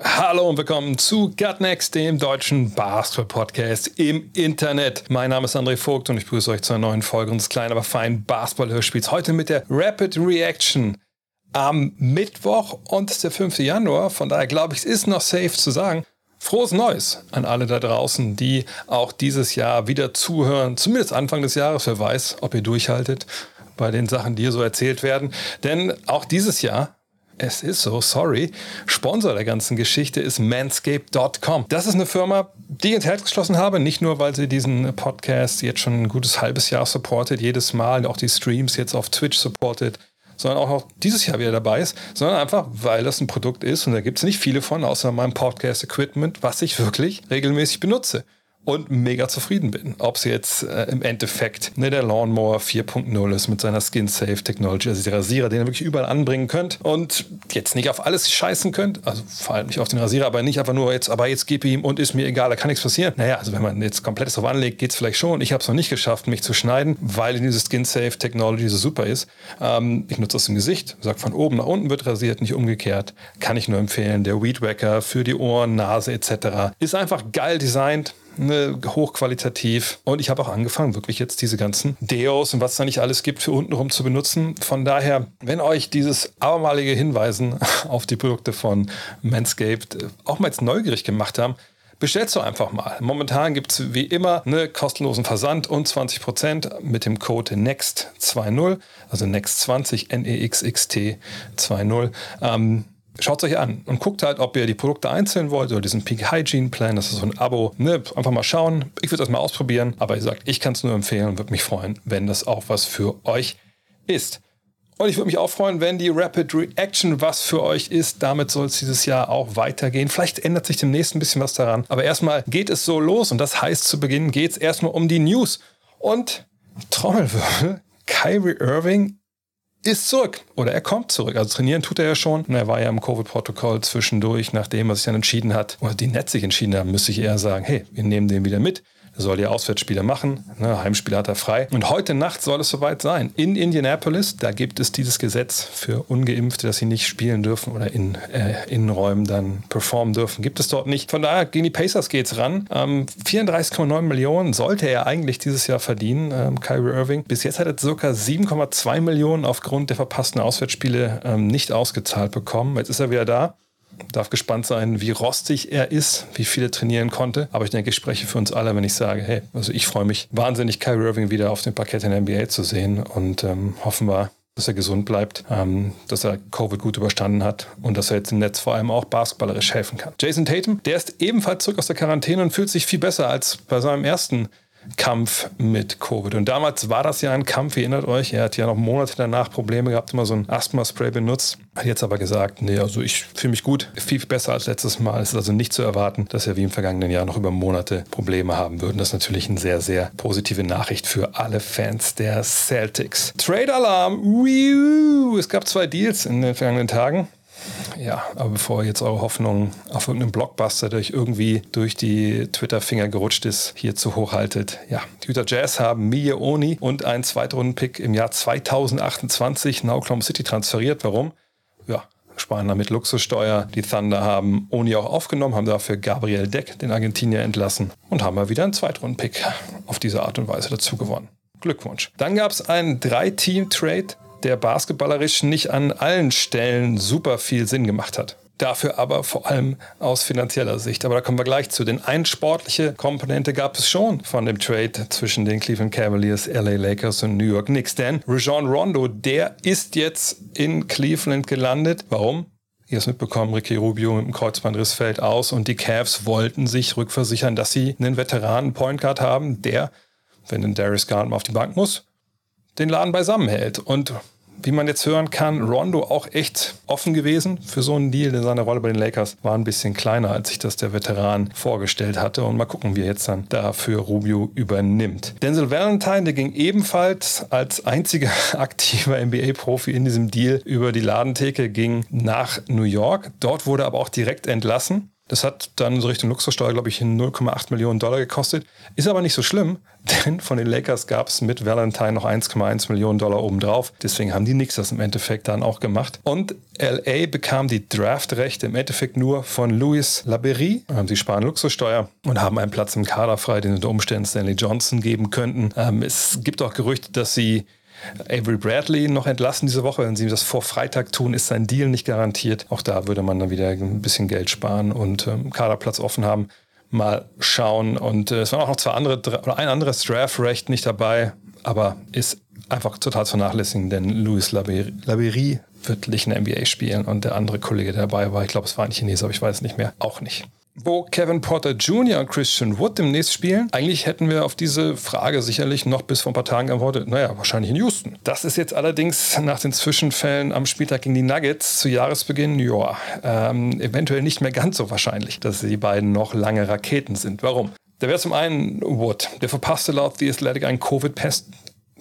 Hallo und willkommen zu Gut Next, dem deutschen Basketball-Podcast im Internet. Mein Name ist André Vogt und ich begrüße euch zu einer neuen Folge unseres kleinen, aber feinen Basketball-Hörspiels. Heute mit der Rapid Reaction am Mittwoch und der 5. Januar. Von daher glaube ich, es ist noch safe zu sagen. Frohes Neues an alle da draußen, die auch dieses Jahr wieder zuhören. Zumindest Anfang des Jahres. Wer weiß, ob ihr durchhaltet bei den Sachen, die hier so erzählt werden. Denn auch dieses Jahr es ist so, sorry. Sponsor der ganzen Geschichte ist manscape.com. Das ist eine Firma, die ich ins Herz geschlossen habe, nicht nur, weil sie diesen Podcast jetzt schon ein gutes halbes Jahr supportet, jedes Mal, auch die Streams jetzt auf Twitch supportet, sondern auch dieses Jahr wieder dabei ist, sondern einfach, weil das ein Produkt ist und da gibt es nicht viele von, außer meinem Podcast-Equipment, was ich wirklich regelmäßig benutze und mega zufrieden bin. Ob es jetzt äh, im Endeffekt ne, der Lawnmower 4.0 ist mit seiner Skin Safe Technology, also der Rasierer, den ihr wirklich überall anbringen könnt und jetzt nicht auf alles scheißen könnt, also vor allem nicht auf den Rasierer, aber nicht einfach nur jetzt, aber jetzt gib ihm und ist mir egal, da kann nichts passieren. Naja, also wenn man jetzt komplettes drauf anlegt, geht es vielleicht schon. Ich habe es noch nicht geschafft, mich zu schneiden, weil diese Skin Safe Technology so super ist. Ähm, ich nutze das im Gesicht, sagt von oben nach unten wird rasiert, nicht umgekehrt. Kann ich nur empfehlen. Der Weed Wacker für die Ohren, Nase etc. ist einfach geil designt ne, hochqualitativ. Und ich habe auch angefangen, wirklich jetzt diese ganzen Deos und was da nicht alles gibt, für untenrum zu benutzen. Von daher, wenn euch dieses abermalige Hinweisen auf die Produkte von Manscaped auch mal jetzt neugierig gemacht haben, Bestellst du einfach mal. Momentan gibt es wie immer einen kostenlosen Versand und 20% mit dem Code NEXT20, also NEXT20, N-E-X-X-T 20. Ähm, Schaut es euch an und guckt halt, ob ihr die Produkte einzeln wollt oder diesen Peak Hygiene Plan. Das ist so ein Abo. Ne? Einfach mal schauen. Ich würde das mal ausprobieren. Aber ihr sagt, ich kann es nur empfehlen und würde mich freuen, wenn das auch was für euch ist. Und ich würde mich auch freuen, wenn die Rapid Reaction was für euch ist. Damit soll es dieses Jahr auch weitergehen. Vielleicht ändert sich demnächst ein bisschen was daran. Aber erstmal geht es so los. Und das heißt, zu Beginn geht es erstmal um die News. Und Trommelwirbel, Kyrie Irving ist zurück oder er kommt zurück. Also trainieren tut er ja schon. Und er war ja im Covid-Protokoll zwischendurch, nachdem er sich dann entschieden hat, oder die Netz sich entschieden haben, müsste ich eher sagen, hey, wir nehmen den wieder mit. Soll ja Auswärtsspiele machen. Ne, Heimspiele hat er frei. Und heute Nacht soll es soweit sein. In Indianapolis, da gibt es dieses Gesetz für Ungeimpfte, dass sie nicht spielen dürfen oder in äh, Innenräumen dann performen dürfen. Gibt es dort nicht. Von daher gegen die Pacers geht's ran. Ähm, 34,9 Millionen sollte er eigentlich dieses Jahr verdienen, ähm, Kyrie Irving. Bis jetzt hat er circa 7,2 Millionen aufgrund der verpassten Auswärtsspiele ähm, nicht ausgezahlt bekommen. Jetzt ist er wieder da darf gespannt sein, wie rostig er ist, wie viel er trainieren konnte. Aber ich denke, ich spreche für uns alle, wenn ich sage, hey, also ich freue mich wahnsinnig, Kyrie Irving wieder auf dem Parkett in der NBA zu sehen und ähm, hoffen wir, dass er gesund bleibt, ähm, dass er Covid gut überstanden hat und dass er jetzt im Netz vor allem auch basketballerisch helfen kann. Jason Tatum, der ist ebenfalls zurück aus der Quarantäne und fühlt sich viel besser als bei seinem ersten Kampf mit Covid. Und damals war das ja ein Kampf, ihr erinnert euch, er hat ja noch Monate danach Probleme gehabt, immer so ein Asthma-Spray benutzt. Hat jetzt aber gesagt, nee, also ich fühle mich gut, viel, besser als letztes Mal. Es ist also nicht zu erwarten, dass wir wie im vergangenen Jahr noch über Monate Probleme haben würden. Das ist natürlich eine sehr, sehr positive Nachricht für alle Fans der Celtics. Trade-Alarm! Es gab zwei Deals in den vergangenen Tagen. Ja, aber bevor jetzt eure Hoffnung auf irgendeinen Blockbuster, der euch irgendwie durch die Twitter-Finger gerutscht ist, hier zu hoch haltet. Ja, die Utah Jazz haben Mia Oni und einen Zweitrunden-Pick im Jahr 2028 nach Oklahoma City transferiert. Warum? Ja, sparen damit Luxussteuer. Die Thunder haben Oni auch aufgenommen, haben dafür Gabriel Deck, den Argentinier, entlassen und haben mal wieder einen Zweitrunden-Pick auf diese Art und Weise dazu gewonnen. Glückwunsch. Dann gab es einen Drei-Team-Trade der basketballerisch nicht an allen Stellen super viel Sinn gemacht hat. Dafür aber vor allem aus finanzieller Sicht. Aber da kommen wir gleich zu. Denn eine sportliche Komponente gab es schon von dem Trade zwischen den Cleveland Cavaliers, LA Lakers und New York Knicks. Denn Rajon Rondo, der ist jetzt in Cleveland gelandet. Warum? Ihr habt mitbekommen, Ricky Rubio mit dem Kreuzbandriss fällt aus und die Cavs wollten sich rückversichern, dass sie einen Veteranen Point Guard haben, der, wenn ein Darius mal auf die Bank muss, den Laden beisammen hält. Und wie man jetzt hören kann, Rondo auch echt offen gewesen für so einen Deal, denn seine Rolle bei den Lakers war ein bisschen kleiner, als sich das der Veteran vorgestellt hatte. Und mal gucken, wie er jetzt dann dafür Rubio übernimmt. Denzel Valentine, der ging ebenfalls als einziger aktiver NBA-Profi in diesem Deal über die Ladentheke, ging nach New York. Dort wurde aber auch direkt entlassen. Das hat dann so Richtung Luxussteuer, glaube ich, 0,8 Millionen Dollar gekostet. Ist aber nicht so schlimm, denn von den Lakers gab es mit Valentine noch 1,1 Millionen Dollar obendrauf. Deswegen haben die Knicks das im Endeffekt dann auch gemacht. Und LA bekam die Draftrechte im Endeffekt nur von Louis Laberie. Sie sparen Luxussteuer und haben einen Platz im Kader frei, den unter Umständen Stanley Johnson geben könnten. Ähm, es gibt auch Gerüchte, dass sie Avery Bradley noch entlassen diese Woche. Wenn sie das vor Freitag tun, ist sein Deal nicht garantiert. Auch da würde man dann wieder ein bisschen Geld sparen und ähm, Kaderplatz offen haben. Mal schauen. Und äh, es waren auch noch zwei andere oder ein anderes Draft-Recht nicht dabei, aber ist einfach total zu vernachlässigen, denn Louis Laberie wird nicht in der NBA spielen und der andere Kollege, der dabei war, ich glaube, es war ein Chinese, aber ich weiß nicht mehr, auch nicht wo Kevin Porter Jr. und Christian Wood demnächst spielen? Eigentlich hätten wir auf diese Frage sicherlich noch bis vor ein paar Tagen geantwortet, naja, wahrscheinlich in Houston. Das ist jetzt allerdings nach den Zwischenfällen am Spieltag gegen die Nuggets zu Jahresbeginn, ja, ähm, eventuell nicht mehr ganz so wahrscheinlich, dass die beiden noch lange Raketen sind. Warum? Da wäre zum einen Wood, der verpasste laut The Athletic einen Covid-Pest.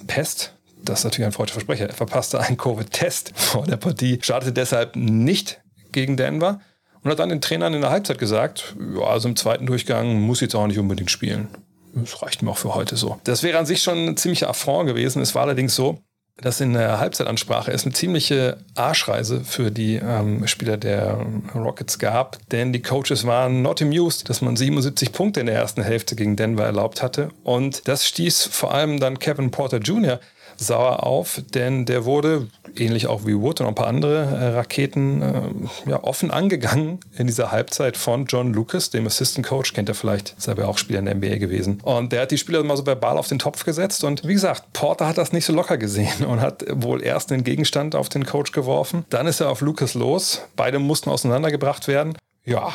Pest? Das ist natürlich ein freudscher Versprecher. Er verpasste einen Covid-Test vor der Partie, startete deshalb nicht gegen Denver und hat dann den Trainern in der Halbzeit gesagt, ja, also im zweiten Durchgang muss jetzt auch nicht unbedingt spielen. Das reicht mir auch für heute so. Das wäre an sich schon ein ziemlicher Affront gewesen. Es war allerdings so, dass in der Halbzeitansprache es eine ziemliche Arschreise für die ähm, Spieler der Rockets gab, denn die Coaches waren not amused, dass man 77 Punkte in der ersten Hälfte gegen Denver erlaubt hatte. Und das stieß vor allem dann Kevin Porter Jr., sauer auf, denn der wurde, ähnlich auch wie Wood und ein paar andere äh, Raketen, äh, ja, offen angegangen in dieser Halbzeit von John Lucas, dem Assistant Coach, kennt er vielleicht, ist aber auch Spieler in der NBA gewesen. Und der hat die Spieler mal so verbal auf den Topf gesetzt und wie gesagt, Porter hat das nicht so locker gesehen und hat wohl erst den Gegenstand auf den Coach geworfen. Dann ist er auf Lucas los. Beide mussten auseinandergebracht werden. Ja,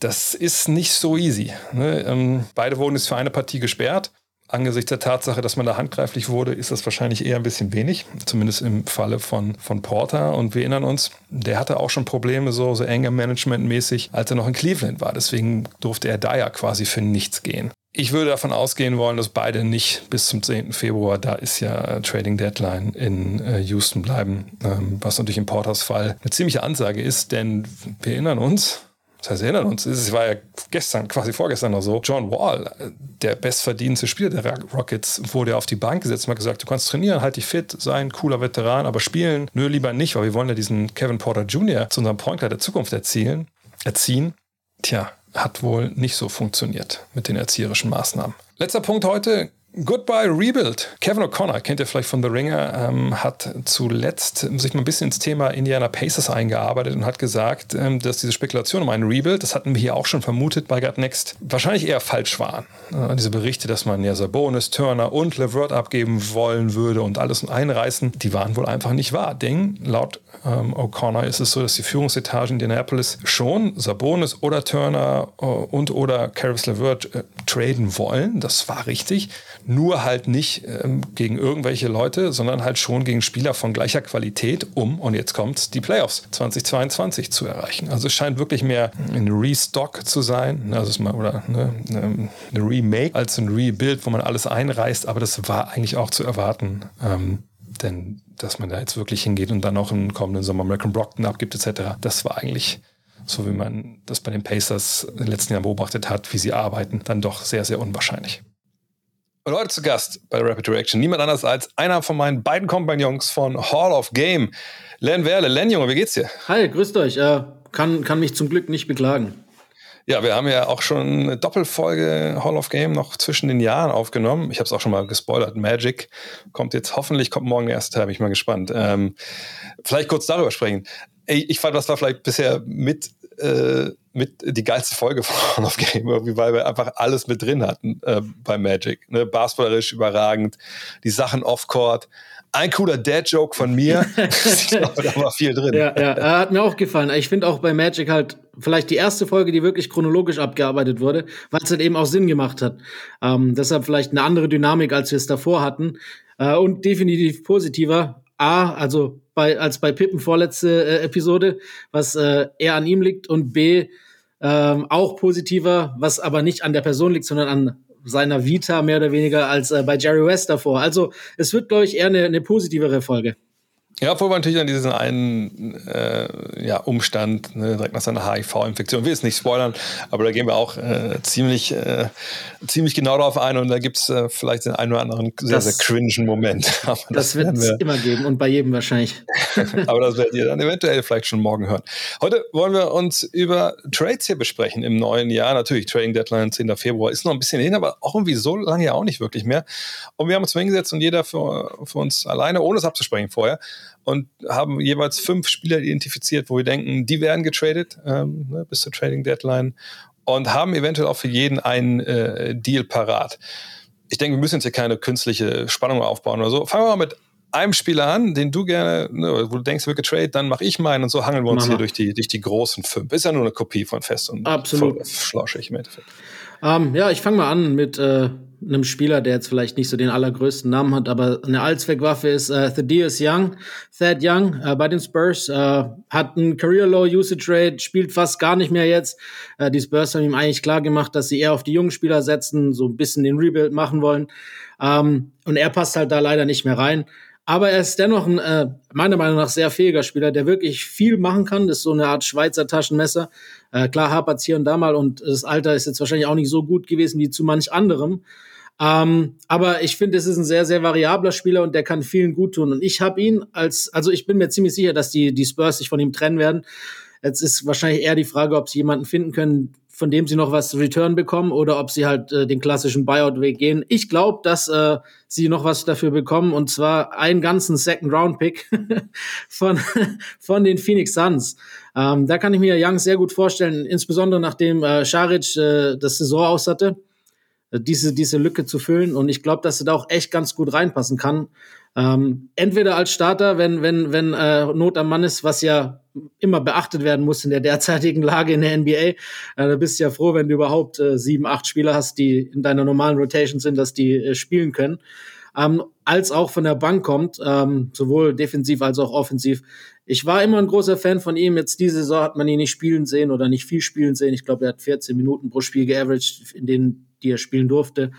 das ist nicht so easy. Ne? Ähm, beide wurden jetzt für eine Partie gesperrt angesichts der Tatsache, dass man da handgreiflich wurde, ist das wahrscheinlich eher ein bisschen wenig. Zumindest im Falle von, von Porter. Und wir erinnern uns, der hatte auch schon Probleme, so, so Anger-Management-mäßig, als er noch in Cleveland war. Deswegen durfte er da ja quasi für nichts gehen. Ich würde davon ausgehen wollen, dass beide nicht bis zum 10. Februar, da ist ja Trading Deadline in äh, Houston bleiben, ähm, was natürlich im Porters Fall eine ziemliche Ansage ist, denn wir erinnern uns, das heißt, wir erinnern uns, es war ja gestern, quasi vorgestern noch so, John Wall, der bestverdienste Spieler der Rockets, wurde auf die Bank gesetzt und hat gesagt, du kannst trainieren, halt dich fit, sei ein cooler Veteran, aber spielen, nö, lieber nicht, weil wir wollen ja diesen Kevin Porter Jr. zu unserem Point Guard der Zukunft erzielen, erziehen. Tja, hat wohl nicht so funktioniert mit den erzieherischen Maßnahmen. Letzter Punkt heute, Goodbye Rebuild. Kevin O'Connor, kennt ihr vielleicht von The Ringer, ähm, hat zuletzt sich mal ein bisschen ins Thema Indiana Pacers eingearbeitet und hat gesagt, ähm, dass diese Spekulation um einen Rebuild, das hatten wir hier auch schon vermutet bei Gut Next, wahrscheinlich eher falsch waren. Äh, diese Berichte, dass man ja Sabonis, Turner und LeVert abgeben wollen würde und alles einreißen, die waren wohl einfach nicht wahr. Denn laut ähm, O'Connor ist es so, dass die Führungsetage in Indianapolis schon Sabonis oder Turner äh, und oder Caris LeVert äh, traden wollen. Das war richtig nur halt nicht ähm, gegen irgendwelche Leute, sondern halt schon gegen Spieler von gleicher Qualität, um, und jetzt kommt's, die Playoffs 2022 zu erreichen. Also es scheint wirklich mehr ein Restock zu sein, ne, also es mal, oder ne, ne, eine Remake als ein Rebuild, wo man alles einreißt, aber das war eigentlich auch zu erwarten. Ähm, denn dass man da jetzt wirklich hingeht und dann auch im kommenden Sommer American Brockton abgibt etc., das war eigentlich so wie man das bei den Pacers in den letzten Jahren beobachtet hat, wie sie arbeiten, dann doch sehr, sehr unwahrscheinlich. Und heute zu Gast bei Rapid Reaction niemand anders als einer von meinen beiden Kompagnons von Hall of Game, Len Werle. Len, Junge, wie geht's dir? Hi, grüßt euch. Äh, kann, kann mich zum Glück nicht beklagen. Ja, wir haben ja auch schon eine Doppelfolge Hall of Game noch zwischen den Jahren aufgenommen. Ich habe es auch schon mal gespoilert. Magic kommt jetzt, hoffentlich kommt morgen der erste Teil, bin ich mal gespannt. Ähm, vielleicht kurz darüber sprechen. Ich fand, das war vielleicht bisher mit äh, mit die geilste Folge von of Game, irgendwie, weil wir einfach alles mit drin hatten äh, bei Magic. Ne? Basketballerisch überragend, die Sachen off-court. Ein cooler Dad-Joke von mir. ich glaube, da war viel drin. Ja, ja, hat mir auch gefallen. Ich finde auch bei Magic halt vielleicht die erste Folge, die wirklich chronologisch abgearbeitet wurde, weil es halt eben auch Sinn gemacht hat. Ähm, deshalb vielleicht eine andere Dynamik, als wir es davor hatten. Äh, und definitiv positiver A, also bei, als bei Pippen vorletzte äh, Episode, was äh, eher an ihm liegt und B, ähm, auch positiver, was aber nicht an der Person liegt, sondern an seiner Vita mehr oder weniger als äh, bei Jerry West davor. Also es wird, glaube ich, eher eine, eine positivere Folge. Ja, obwohl wir natürlich an diesen einen äh, ja, Umstand, ne, direkt nach seiner HIV-Infektion, will es nicht spoilern, aber da gehen wir auch äh, ziemlich, äh, ziemlich genau darauf ein und da gibt es äh, vielleicht den einen oder anderen sehr, das, sehr cringen Moment. das, das wird es immer geben und bei jedem wahrscheinlich. aber das werdet ihr dann eventuell vielleicht schon morgen hören. Heute wollen wir uns über Trades hier besprechen im neuen Jahr. Natürlich, Trading Deadline 10. Februar ist noch ein bisschen hin, aber auch irgendwie so lange ja auch nicht wirklich mehr. Und wir haben uns hingesetzt und jeder für, für uns alleine, ohne es abzusprechen vorher, und haben jeweils fünf Spieler identifiziert, wo wir denken, die werden getradet ähm, ne, bis zur Trading Deadline und haben eventuell auch für jeden einen äh, Deal parat. Ich denke, wir müssen jetzt hier keine künstliche Spannung aufbauen oder so. Fangen wir mal mit einem Spieler an, den du gerne, ne, wo du denkst, wird getradet, dann mache ich meinen und so hangeln wir uns Mama. hier durch die, durch die großen fünf. Ist ja nur eine Kopie von Fest und Absolut. schlauschig im Endeffekt. Ähm, ja, ich fange mal an mit äh, einem Spieler, der jetzt vielleicht nicht so den allergrößten Namen hat, aber eine Allzweckwaffe ist äh, Thaddeus Young. Thad Young äh, bei den Spurs äh, hat einen Career Low Usage Rate, spielt fast gar nicht mehr jetzt. Äh, die Spurs haben ihm eigentlich klar gemacht, dass sie eher auf die jungen Spieler setzen, so ein bisschen den Rebuild machen wollen. Ähm, und er passt halt da leider nicht mehr rein. Aber er ist dennoch ein, äh, meiner Meinung nach, sehr fähiger Spieler, der wirklich viel machen kann. Das ist so eine Art Schweizer Taschenmesser. Äh, klar hapert hier und da mal und das Alter ist jetzt wahrscheinlich auch nicht so gut gewesen wie zu manch anderem. Ähm, aber ich finde, es ist ein sehr, sehr variabler Spieler und der kann vielen gut tun. Und ich habe ihn als, also ich bin mir ziemlich sicher, dass die, die Spurs sich von ihm trennen werden. Jetzt ist wahrscheinlich eher die Frage, ob sie jemanden finden können, von dem sie noch was Return bekommen oder ob sie halt äh, den klassischen Buyout-Weg gehen. Ich glaube, dass äh, sie noch was dafür bekommen und zwar einen ganzen Second-Round-Pick von, von den Phoenix Suns. Ähm, da kann ich mir Young sehr gut vorstellen, insbesondere nachdem äh, Scharic äh, das Saison aus hatte diese, diese Lücke zu füllen. Und ich glaube, dass er da auch echt ganz gut reinpassen kann. Ähm, entweder als Starter, wenn, wenn, wenn äh, Not am Mann ist, was ja immer beachtet werden muss in der derzeitigen Lage in der NBA. Äh, da bist du ja froh, wenn du überhaupt äh, sieben, acht Spieler hast, die in deiner normalen Rotation sind, dass die äh, spielen können. Ähm, als auch von der Bank kommt, ähm, sowohl defensiv als auch offensiv. Ich war immer ein großer Fan von ihm. Jetzt diese Saison hat man ihn nicht spielen sehen oder nicht viel spielen sehen. Ich glaube, er hat 14 Minuten pro Spiel geaveraged, in denen die er spielen durfte.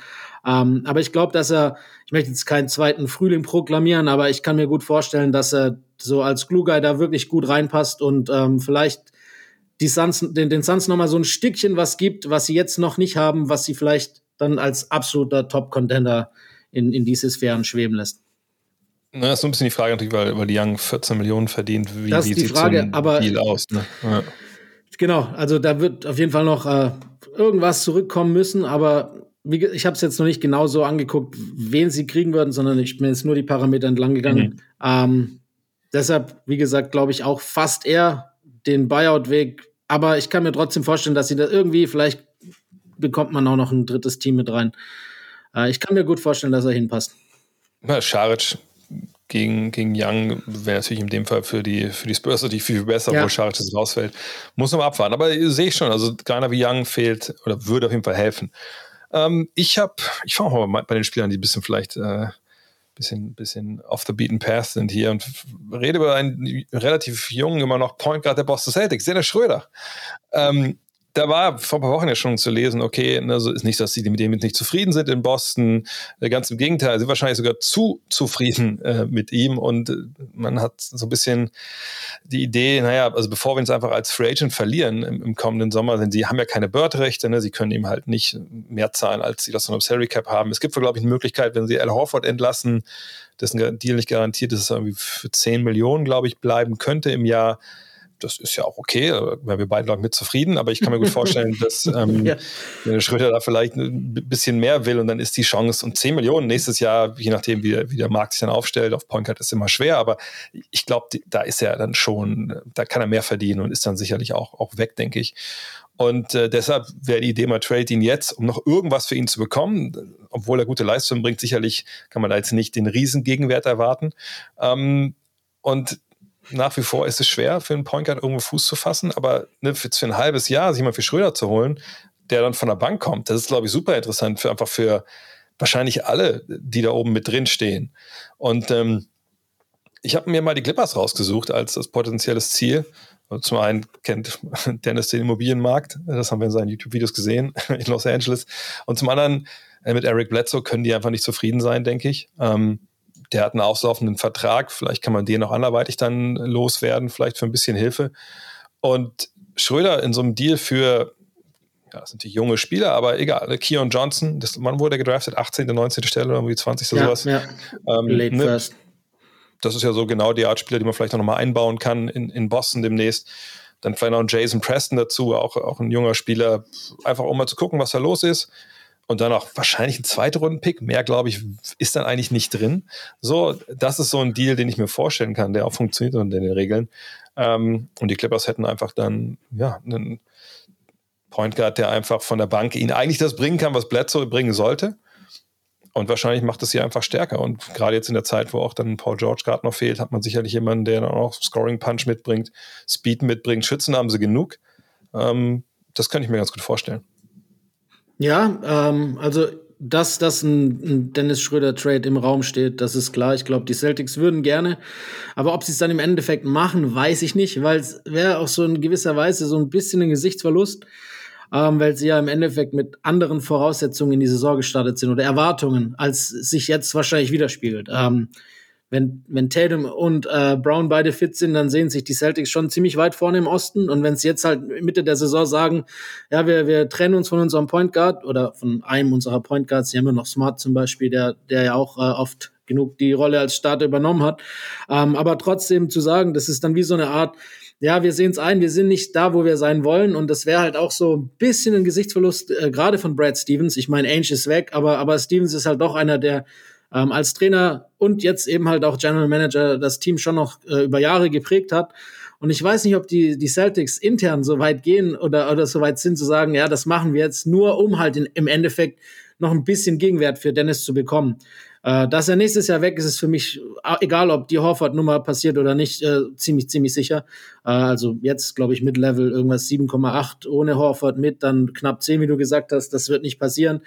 Ähm, aber ich glaube, dass er, ich möchte jetzt keinen zweiten Frühling proklamieren, aber ich kann mir gut vorstellen, dass er so als Glue Guy da wirklich gut reinpasst und ähm, vielleicht die Suns, den, den Suns nochmal so ein Stückchen was gibt, was sie jetzt noch nicht haben, was sie vielleicht dann als absoluter Top-Contender in, in diese Sphären schweben lässt. Na, das ist so ein bisschen die Frage natürlich, weil, weil die Young 14 Millionen verdient. Wie, das ist die Frage, aber Deal aus? Ne? Ja. Genau, also da wird auf jeden Fall noch äh, irgendwas zurückkommen müssen, aber wie, ich habe es jetzt noch nicht genau so angeguckt, wen sie kriegen würden, sondern ich bin jetzt nur die Parameter entlang gegangen. Mhm. Ähm, deshalb, wie gesagt, glaube ich auch fast eher den Buyout-Weg. Aber ich kann mir trotzdem vorstellen, dass sie da irgendwie, vielleicht bekommt man auch noch ein drittes Team mit rein. Äh, ich kann mir gut vorstellen, dass er hinpasst. Ja, Scharic gegen, gegen Young wäre natürlich in dem Fall für die, für die Spurs natürlich viel, viel besser, ja. wo Scharic rausfällt. Muss mal abwarten. Aber sehe ich schon, also keiner wie Young fehlt oder würde auf jeden Fall helfen. Ähm, ich habe, ich fange auch mal bei den Spielern, die ein bisschen vielleicht äh, bisschen, bisschen off the beaten path sind hier und rede über einen relativ jungen, immer noch Point Guard der Boston Celtics, Dennis Schröder. Ähm, da war vor ein paar Wochen ja schon zu lesen, okay, ne, ist nicht, dass sie mit dem nicht zufrieden sind in Boston. Äh, ganz im Gegenteil, sie sind wahrscheinlich sogar zu zufrieden äh, mit ihm und äh, man hat so ein bisschen die Idee, naja, also bevor wir uns einfach als Free Agent verlieren im, im kommenden Sommer, denn sie haben ja keine Bird-Rechte, ne, sie können ihm halt nicht mehr zahlen, als sie das von einem Salary Cap haben. Es gibt, glaube ich, eine Möglichkeit, wenn sie Al Horford entlassen, dessen Deal nicht garantiert ist, dass er irgendwie für 10 Millionen, glaube ich, bleiben könnte im Jahr das ist ja auch okay, weil wir beide mit zufrieden, aber ich kann mir gut vorstellen, dass ähm, ja. Schröder da vielleicht ein bisschen mehr will und dann ist die Chance und 10 Millionen nächstes Jahr, je nachdem, wie, wie der Markt sich dann aufstellt, auf Point Guard ist immer schwer, aber ich glaube, da ist er dann schon, da kann er mehr verdienen und ist dann sicherlich auch, auch weg, denke ich. Und äh, deshalb wäre die Idee mal trade ihn jetzt, um noch irgendwas für ihn zu bekommen. Obwohl er gute Leistung bringt, sicherlich kann man da jetzt nicht den Riesengegenwert erwarten. Ähm, und nach wie vor ist es schwer für einen Point Guard irgendwo Fuß zu fassen, aber ne, für, für ein halbes Jahr sich mal für Schröder zu holen, der dann von der Bank kommt, das ist, glaube ich, super interessant für einfach für wahrscheinlich alle, die da oben mit drin stehen. Und ähm, ich habe mir mal die Clippers rausgesucht als das potenzielles Ziel. Zum einen kennt Dennis den Immobilienmarkt, das haben wir in seinen YouTube-Videos gesehen in Los Angeles. Und zum anderen äh, mit Eric Bledsoe können die einfach nicht zufrieden sein, denke ich. Ähm, der hat einen auslaufenden Vertrag, vielleicht kann man den auch anderweitig dann loswerden, vielleicht für ein bisschen Hilfe. Und Schröder in so einem Deal für, ja, das sind die junge Spieler, aber egal, Keon Johnson, das, wann wurde er gedraftet? 18., 19. Stelle oder irgendwie 20. oder ja, sowas. Ja. Ähm, Late ne, first das ist ja so genau die Art Spieler, die man vielleicht auch nochmal einbauen kann in, in Boston demnächst. Dann vielleicht noch ein Jason Preston dazu, auch, auch ein junger Spieler, einfach um mal zu gucken, was da los ist. Und dann auch wahrscheinlich ein zweiter Runden-Pick. Mehr, glaube ich, ist dann eigentlich nicht drin. So, das ist so ein Deal, den ich mir vorstellen kann, der auch funktioniert unter den Regeln. Ähm, und die Clippers hätten einfach dann, ja, einen Point Guard, der einfach von der Bank ihnen eigentlich das bringen kann, was Bledsoe bringen sollte. Und wahrscheinlich macht es sie einfach stärker. Und gerade jetzt in der Zeit, wo auch dann Paul George gerade noch fehlt, hat man sicherlich jemanden, der dann auch Scoring Punch mitbringt, Speed mitbringt. Schützen haben sie genug. Ähm, das kann ich mir ganz gut vorstellen. Ja, ähm, also dass das ein, ein Dennis Schröder-Trade im Raum steht, das ist klar. Ich glaube, die Celtics würden gerne. Aber ob sie es dann im Endeffekt machen, weiß ich nicht, weil es wäre auch so in gewisser Weise so ein bisschen ein Gesichtsverlust ähm, weil sie ja im Endeffekt mit anderen Voraussetzungen in die Saison gestartet sind oder Erwartungen, als sich jetzt wahrscheinlich widerspiegelt. Ähm, wenn, wenn Tatum und äh, Brown beide fit sind, dann sehen sich die Celtics schon ziemlich weit vorne im Osten. Und wenn sie jetzt halt Mitte der Saison sagen, ja, wir, wir trennen uns von unserem Point Guard oder von einem unserer Point Guards, sie haben ja noch Smart zum Beispiel, der, der ja auch äh, oft genug die Rolle als Starter übernommen hat. Ähm, aber trotzdem zu sagen, das ist dann wie so eine Art, ja, wir sehen es ein, wir sind nicht da, wo wir sein wollen. Und das wäre halt auch so ein bisschen ein Gesichtsverlust, äh, gerade von Brad Stevens. Ich meine, Ainge ist weg, aber, aber Stevens ist halt doch einer, der ähm, als Trainer und jetzt eben halt auch General Manager das Team schon noch äh, über Jahre geprägt hat. Und ich weiß nicht, ob die, die Celtics intern so weit gehen oder, oder so weit sind zu sagen, ja, das machen wir jetzt nur, um halt in, im Endeffekt noch ein bisschen Gegenwert für Dennis zu bekommen. Äh, dass er nächstes Jahr weg ist, ist für mich, äh, egal ob die Horford-Nummer passiert oder nicht, äh, ziemlich, ziemlich sicher. Äh, also jetzt, glaube ich, Mid-Level irgendwas 7,8 ohne Horford mit, dann knapp 10, wie du gesagt hast, das wird nicht passieren.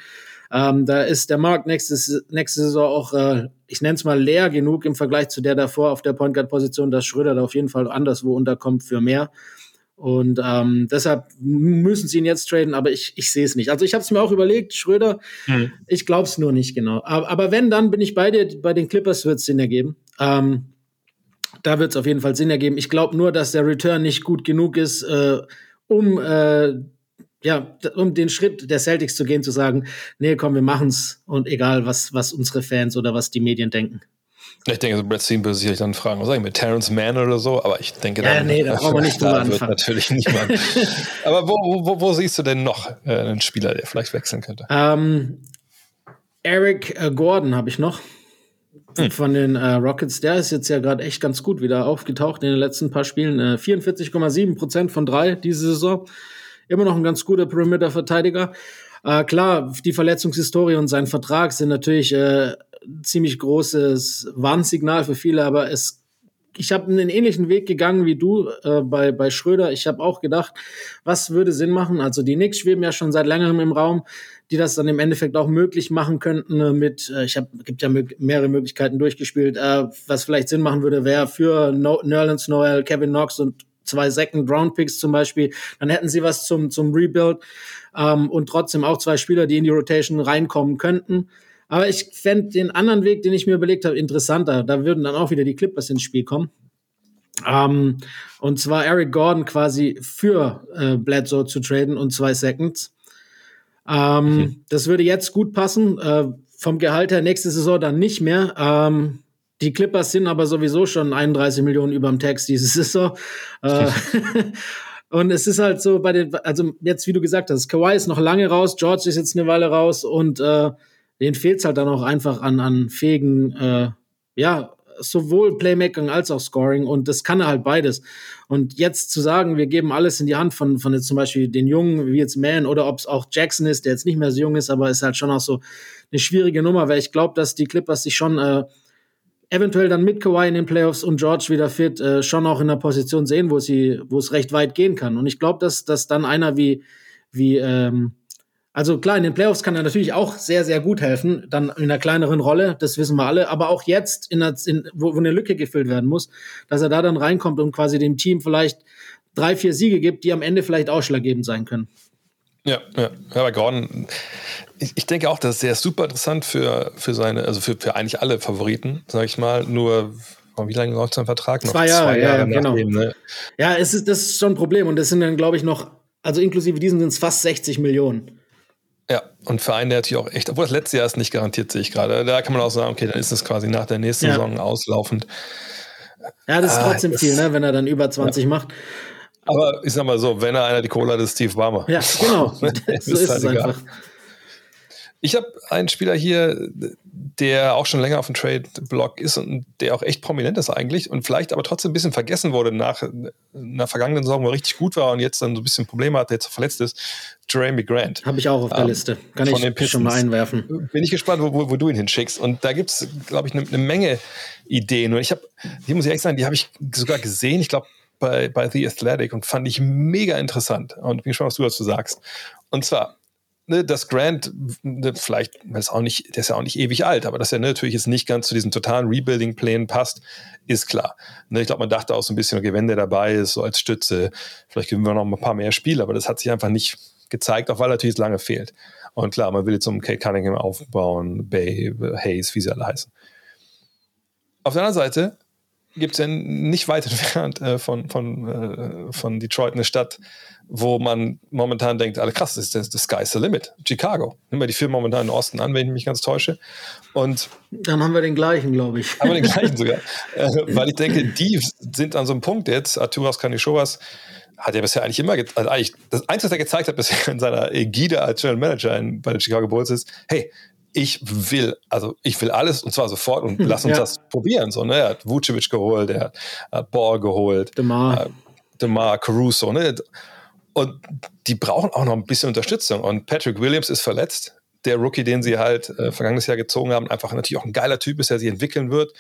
Ähm, da ist der Markt nächstes, nächste Saison auch, äh, ich nenne es mal leer genug im Vergleich zu der davor auf der Point Guard Position, dass Schröder da auf jeden Fall anderswo unterkommt für mehr. Und ähm, deshalb müssen sie ihn jetzt traden, aber ich, ich sehe es nicht. Also ich habe es mir auch überlegt, Schröder, mhm. ich glaube es nur nicht genau. Aber, aber, wenn, dann bin ich bei dir, bei den Clippers wird es Sinn ergeben. Ähm, da wird es auf jeden Fall Sinn ergeben. Ich glaube nur, dass der Return nicht gut genug ist, äh, um äh, ja, um den Schritt der Celtics zu gehen, zu sagen, nee, komm, wir machen's und egal, was, was unsere Fans oder was die Medien denken. Ich denke, so Brad Stevens würde sich dann fragen, was sag ich mit Terrence Mann oder so, aber ich denke, ja, dann, nee, da brauchen wir nicht drüber anfangen. natürlich niemand. aber wo, wo, wo, siehst du denn noch äh, einen Spieler, der vielleicht wechseln könnte? Ähm, Eric äh, Gordon habe ich noch hm. von den äh, Rockets. Der ist jetzt ja gerade echt ganz gut wieder aufgetaucht in den letzten paar Spielen. Äh, 44,7 Prozent von drei diese Saison. Immer noch ein ganz guter Perimeter-Verteidiger. Äh, klar, die Verletzungshistorie und sein Vertrag sind natürlich äh, ziemlich großes Warnsignal für viele, aber es ich habe einen ähnlichen Weg gegangen wie du äh, bei, bei Schröder. Ich habe auch gedacht, was würde Sinn machen? Also die Knicks schweben ja schon seit längerem im Raum, die das dann im Endeffekt auch möglich machen könnten äh, mit, äh, ich habe, gibt ja mehrere Möglichkeiten durchgespielt. Äh, was vielleicht Sinn machen würde, wäre für no Nerlens Noel, Kevin Knox und zwei Second Round Picks zum Beispiel. Dann hätten sie was zum, zum Rebuild ähm, und trotzdem auch zwei Spieler, die in die Rotation reinkommen könnten. Aber ich fände den anderen Weg, den ich mir überlegt habe, interessanter. Da würden dann auch wieder die Clippers ins Spiel kommen. Ähm, und zwar Eric Gordon quasi für äh, Bledsoe zu traden und zwei Seconds. Ähm, mhm. Das würde jetzt gut passen. Äh, vom Gehalt her nächste Saison dann nicht mehr. Ähm, die Clippers sind aber sowieso schon 31 Millionen über dem Text diese Saison. Äh, und es ist halt so bei den, also jetzt, wie du gesagt hast, Kawhi ist noch lange raus, George ist jetzt eine Weile raus und äh, denen fehlt es halt dann auch einfach an, an fähigen, äh, ja, sowohl Playmaking als auch Scoring und das kann er halt beides. Und jetzt zu sagen, wir geben alles in die Hand von, von jetzt zum Beispiel den Jungen, wie jetzt Man oder ob es auch Jackson ist, der jetzt nicht mehr so jung ist, aber ist halt schon auch so eine schwierige Nummer, weil ich glaube, dass die Clippers sich schon äh, eventuell dann mit Kawhi in den Playoffs und George wieder fit äh, schon auch in einer Position sehen, wo sie, wo es recht weit gehen kann. Und ich glaube, dass, dass dann einer wie, wie ähm, Also klar, in den Playoffs kann er natürlich auch sehr, sehr gut helfen, dann in einer kleineren Rolle, das wissen wir alle, aber auch jetzt, in einer, in, wo, wo eine Lücke gefüllt werden muss, dass er da dann reinkommt und quasi dem Team vielleicht drei, vier Siege gibt, die am Ende vielleicht ausschlaggebend sein können. Ja, ja, aber Gordon, ich, ich denke auch, das ist sehr super interessant für, für seine, also für, für eigentlich alle Favoriten, sag ich mal, nur wie lange läuft sein Vertrag noch? Zwei Jahre, Zwei Jahre ja, genau. Dem, ne? Ja, es ist, das ist schon ein Problem und das sind dann, glaube ich, noch, also inklusive diesen sind es fast 60 Millionen. Ja, und für einen, der natürlich auch echt, obwohl das letzte Jahr ist nicht garantiert, sehe ich gerade. Da kann man auch sagen, okay, dann ist es quasi nach der nächsten ja. Saison auslaufend. Ja, das ist ah, trotzdem ah, viel, ne, wenn er dann über 20 ja. macht. Aber ich sag mal so, wenn er einer die Cola hat, ist Steve Barmer. Ja, genau. so ist, ist halt es egal. einfach. Ich habe einen Spieler hier, der auch schon länger auf dem Trade-Block ist und der auch echt prominent ist eigentlich und vielleicht aber trotzdem ein bisschen vergessen wurde nach einer vergangenen Saison, wo er richtig gut war und jetzt dann so ein bisschen Probleme hat, der jetzt verletzt ist. Jeremy Grant. Habe ich auch auf der ähm, Liste. Kann ich schon mal einwerfen. Bin ich gespannt, wo, wo, wo du ihn hinschickst. Und da gibt es, glaube ich, eine ne Menge Ideen. Und ich habe, die muss ich echt sagen, die habe ich sogar gesehen. Ich glaube, bei, bei The Athletic und fand ich mega interessant. Und bin gespannt, was du dazu sagst. Und zwar, ne, dass Grant, ne, vielleicht, ist auch nicht, der ist ja auch nicht ewig alt, aber dass er ne, natürlich jetzt nicht ganz zu diesen totalen Rebuilding-Plänen passt, ist klar. Ne, ich glaube, man dachte auch so ein bisschen, okay, wenn der dabei ist, so als Stütze, vielleicht gewinnen wir noch ein paar mehr Spiele, aber das hat sich einfach nicht gezeigt, auch weil natürlich lange fehlt. Und klar, man will jetzt um Kate Cunningham aufbauen, Bay, Hayes, wie sie alle heißen. Auf der anderen Seite gibt es ja nicht weit entfernt äh, von, von, äh, von Detroit eine Stadt, wo man momentan denkt, alle krass, das ist das, das sky's the limit. Chicago. Nehmen wir die Firma momentan in Osten an, wenn ich mich ganz täusche. Und dann haben wir den gleichen, glaube ich. Haben wir den gleichen sogar. äh, weil ich denke, die sind an so einem Punkt jetzt, Arturas Kanishovas hat ja bisher eigentlich immer, also eigentlich, das Einzige, was er gezeigt hat bisher in seiner Ägide als General Manager in, bei den Chicago Bulls ist, hey, ich will, also ich will alles und zwar sofort und lass uns ja. das probieren. So, ne? Er hat Vucevic geholt, er hat Ball geholt, DeMar, äh, DeMar Caruso, ne? Und die brauchen auch noch ein bisschen Unterstützung. Und Patrick Williams ist verletzt. Der Rookie, den sie halt äh, vergangenes Jahr gezogen haben, einfach natürlich auch ein geiler Typ ist, der sich entwickeln wird.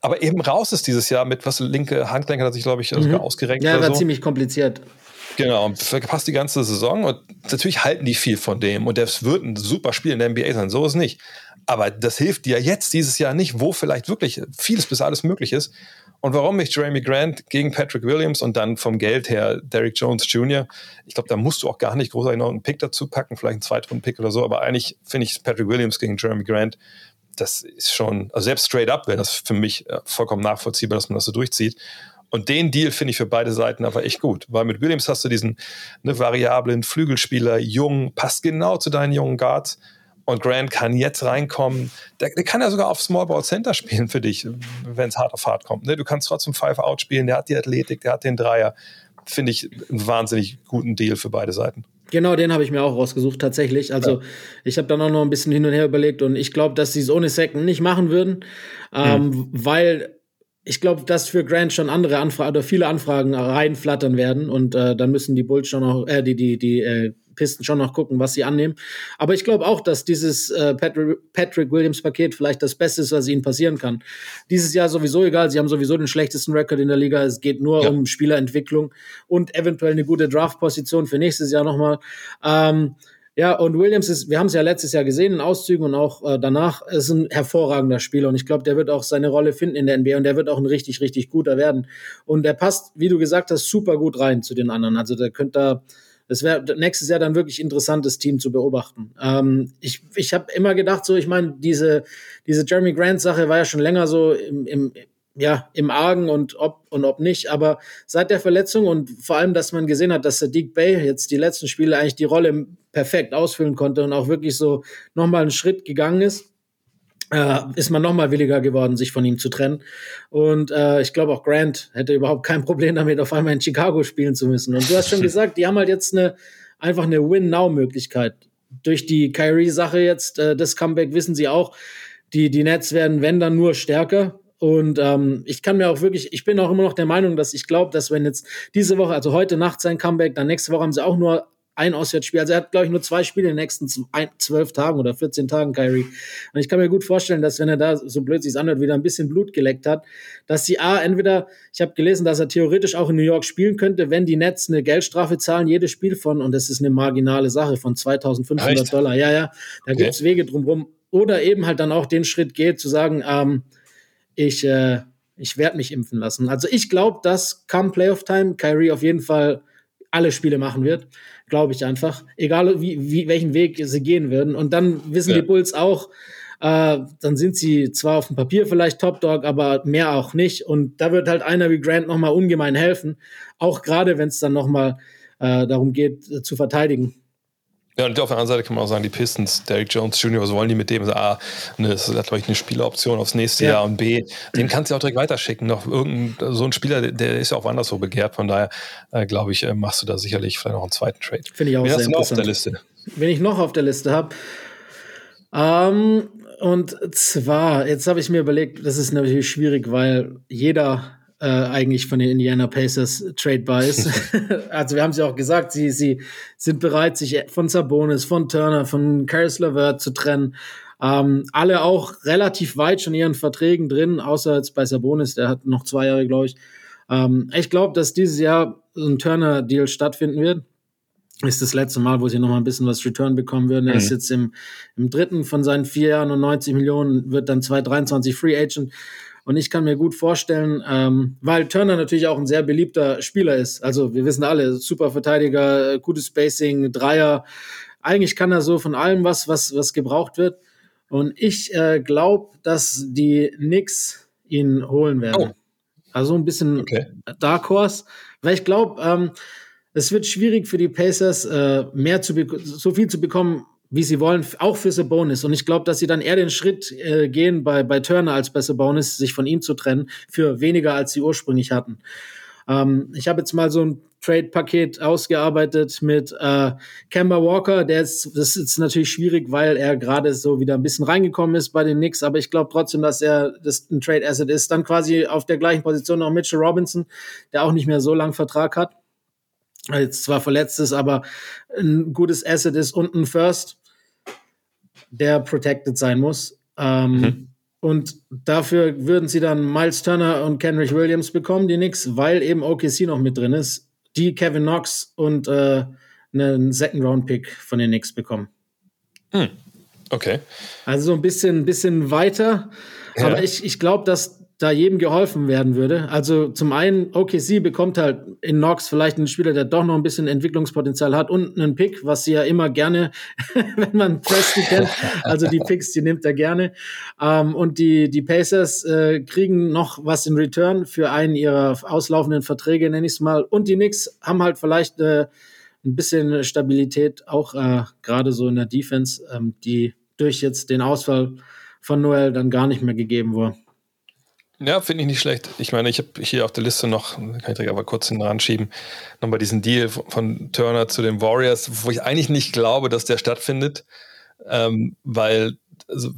Aber eben raus ist dieses Jahr mit was linke Handgelenk hat sich, glaube ich, mhm. sogar ausgerenkt. Ja, war so. ziemlich kompliziert. Genau, und verpasst die ganze Saison und natürlich halten die viel von dem und das wird ein super Spiel in der NBA sein, so ist nicht. Aber das hilft dir jetzt dieses Jahr nicht, wo vielleicht wirklich vieles bis alles möglich ist. Und warum nicht Jeremy Grant gegen Patrick Williams und dann vom Geld her Derrick Jones Jr.? Ich glaube, da musst du auch gar nicht großartig noch einen Pick dazu packen, vielleicht einen Zweitrunden-Pick oder so, aber eigentlich finde ich Patrick Williams gegen Jeremy Grant, das ist schon, also selbst straight up wäre das für mich äh, vollkommen nachvollziehbar, dass man das so durchzieht. Und den Deal finde ich für beide Seiten aber echt gut, weil mit Williams hast du diesen ne, variablen Flügelspieler, jung, passt genau zu deinen jungen Guards. Und Grant kann jetzt reinkommen. Der, der kann ja sogar auf Small Ball Center spielen für dich, wenn es hart auf hart kommt. Ne? Du kannst trotzdem Five Out spielen. Der hat die Athletik, der hat den Dreier. Finde ich einen wahnsinnig guten Deal für beide Seiten. Genau, den habe ich mir auch rausgesucht, tatsächlich. Also, ja. ich habe dann auch noch ein bisschen hin und her überlegt und ich glaube, dass sie es ohne Second nicht machen würden, ähm, mhm. weil ich glaube, dass für Grant schon andere Anfragen oder viele Anfragen reinflattern werden und äh, dann müssen die Bulls schon noch, äh, die, die, die äh, Pisten schon noch gucken, was sie annehmen. Aber ich glaube auch, dass dieses äh, Patrick, Patrick Williams Paket vielleicht das Beste ist, was ihnen passieren kann. Dieses Jahr sowieso egal, sie haben sowieso den schlechtesten Rekord in der Liga. Es geht nur ja. um Spielerentwicklung und eventuell eine gute Draftposition für nächstes Jahr nochmal. Ähm, ja, und Williams ist, wir haben es ja letztes Jahr gesehen in Auszügen und auch äh, danach, ist ein hervorragender Spieler und ich glaube, der wird auch seine Rolle finden in der NBA und der wird auch ein richtig, richtig guter werden. Und der passt, wie du gesagt hast, super gut rein zu den anderen. Also der könnte da, es wäre nächstes Jahr dann wirklich interessantes Team zu beobachten. Ähm, ich ich habe immer gedacht, so, ich meine, diese, diese Jeremy Grant-Sache war ja schon länger so im, im ja, im Argen und ob und ob nicht. Aber seit der Verletzung und vor allem, dass man gesehen hat, dass Sadiq Bay jetzt die letzten Spiele eigentlich die Rolle perfekt ausfüllen konnte und auch wirklich so nochmal einen Schritt gegangen ist, äh, ist man nochmal williger geworden, sich von ihm zu trennen. Und äh, ich glaube auch Grant hätte überhaupt kein Problem damit, auf einmal in Chicago spielen zu müssen. Und du hast schon gesagt, die haben halt jetzt eine einfach eine Win-Now-Möglichkeit. Durch die Kyrie-Sache jetzt, äh, das Comeback wissen sie auch, die, die Nets werden, wenn dann nur stärker. Und ähm, ich kann mir auch wirklich, ich bin auch immer noch der Meinung, dass ich glaube, dass wenn jetzt diese Woche, also heute Nacht sein Comeback, dann nächste Woche haben sie auch nur ein Auswärtsspiel. Also er hat, glaube ich, nur zwei Spiele in den nächsten zwölf Tagen oder 14 Tagen, Kyrie. Und ich kann mir gut vorstellen, dass wenn er da, so blöd sich anhört, wieder ein bisschen Blut geleckt hat, dass die A, entweder, ich habe gelesen, dass er theoretisch auch in New York spielen könnte, wenn die Nets eine Geldstrafe zahlen, jedes Spiel von, und das ist eine marginale Sache, von 2500 Echt? Dollar. Ja, ja, da okay. gibt's Wege drumherum. Oder eben halt dann auch den Schritt geht, zu sagen, ähm, ich, äh, ich werde mich impfen lassen. Also ich glaube, dass come Playoff Time Kyrie auf jeden Fall alle Spiele machen wird. Glaube ich einfach. Egal wie, wie, welchen Weg sie gehen würden. Und dann wissen ja. die Bulls auch, äh, dann sind sie zwar auf dem Papier vielleicht Top Dog, aber mehr auch nicht. Und da wird halt einer wie Grant nochmal ungemein helfen. Auch gerade, wenn es dann nochmal äh, darum geht, äh, zu verteidigen. Ja, und auf der anderen Seite kann man auch sagen, die Pistons, Derek Jones Jr., was wollen die mit dem? A, ne, das ist, glaube ich, eine Spieleroption aufs nächste ja. Jahr und B, den kannst du auch direkt weiterschicken. Noch irgendein, so ein Spieler, der ist ja auch woanders so begehrt, von daher, äh, glaube ich, äh, machst du da sicherlich vielleicht noch einen zweiten Trade. Finde ich auch Wen sehr hast du noch auf der Liste? Wenn ich noch auf der Liste habe, ähm, und zwar, jetzt habe ich mir überlegt, das ist natürlich schwierig, weil jeder äh, eigentlich von den Indiana Pacers tradebar ist. also wir haben sie auch gesagt, sie, sie sind bereit, sich von Sabonis, von Turner, von Caris LeVert zu trennen. Ähm, alle auch relativ weit schon in ihren Verträgen drin, außer jetzt bei Sabonis, der hat noch zwei Jahre, glaube ich. Ähm, ich glaube, dass dieses Jahr ein Turner-Deal stattfinden wird. Ist das letzte Mal, wo sie noch mal ein bisschen was Return bekommen würden. Er ist mhm. jetzt im, im dritten von seinen vier Jahren und 90 Millionen, wird dann 2023 Free Agent. Und ich kann mir gut vorstellen, ähm, weil Turner natürlich auch ein sehr beliebter Spieler ist. Also wir wissen alle, super Verteidiger, gutes Spacing, Dreier. Eigentlich kann er so von allem was, was, was gebraucht wird. Und ich äh, glaube, dass die Knicks ihn holen werden. Oh. Also ein bisschen okay. Dark Horse. Weil ich glaube, ähm, es wird schwierig für die Pacers, äh, mehr zu so viel zu bekommen, wie sie wollen, auch für Sabonis. Und ich glaube, dass sie dann eher den Schritt äh, gehen bei, bei Turner als bei Sabonis, sich von ihm zu trennen, für weniger als sie ursprünglich hatten. Ähm, ich habe jetzt mal so ein Trade-Paket ausgearbeitet mit äh, Kemba Walker. Der ist, das ist natürlich schwierig, weil er gerade so wieder ein bisschen reingekommen ist bei den Knicks, aber ich glaube trotzdem, dass er das ein Trade-Asset ist. Dann quasi auf der gleichen Position noch Mitchell Robinson, der auch nicht mehr so lang Vertrag hat. Jetzt zwar verletzt ist, aber ein gutes Asset ist und ein First der protected sein muss. Ähm, mhm. Und dafür würden sie dann Miles Turner und Kenrich Williams bekommen, die nix, weil eben OKC noch mit drin ist, die Kevin Knox und äh, einen Second-Round-Pick von den Knicks bekommen. Mhm. Okay. Also so ein bisschen, bisschen weiter. Ja. Aber ich, ich glaube, dass da jedem geholfen werden würde. Also zum einen, OKC bekommt halt in Knox vielleicht einen Spieler, der doch noch ein bisschen Entwicklungspotenzial hat und einen Pick, was sie ja immer gerne, wenn man Preston kennt, also die Picks, die nimmt er gerne. Ähm, und die, die Pacers äh, kriegen noch was in Return für einen ihrer auslaufenden Verträge, nenne ich es mal. Und die Knicks haben halt vielleicht äh, ein bisschen Stabilität, auch äh, gerade so in der Defense, ähm, die durch jetzt den Ausfall von Noel dann gar nicht mehr gegeben wurde. Ja, finde ich nicht schlecht. Ich meine, ich habe hier auf der Liste noch, kann ich direkt aber kurz hinten schieben, nochmal diesen Deal von Turner zu den Warriors, wo ich eigentlich nicht glaube, dass der stattfindet, ähm, weil also,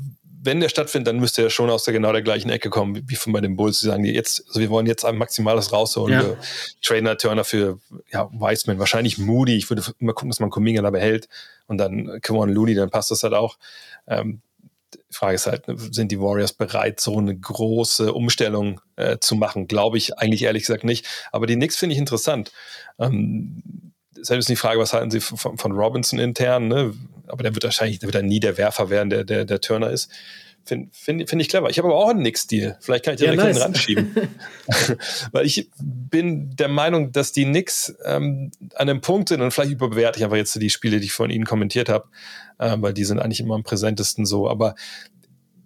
wenn der stattfindet, dann müsste er schon aus der genau der gleichen Ecke kommen, wie von bei den Bulls. Die sagen, jetzt, also wir wollen jetzt ein Maximales rausholen. Ja. Wir Trainer Turner für ja, Wiseman, wahrscheinlich Moody. Ich würde immer gucken, dass man Kuminga da behält und dann Kevon Looney, dann passt das halt auch. Ähm, die Frage ist halt, sind die Warriors bereit, so eine große Umstellung äh, zu machen? Glaube ich eigentlich ehrlich gesagt nicht. Aber die Knicks finde ich interessant. Ähm, selbst die Frage, was halten sie von, von Robinson intern? Ne? Aber der wird wahrscheinlich der wird dann nie der Werfer werden, der, der, der Turner ist. Finde find, find ich clever. Ich habe aber auch einen Knicks-Deal. Vielleicht kann ich den ja, nice. ranschieben. Weil ich bin der Meinung, dass die Knicks ähm, an einem Punkt sind und vielleicht überbewerte ich einfach jetzt die Spiele, die ich von ihnen kommentiert habe, äh, weil die sind eigentlich immer am präsentesten so. Aber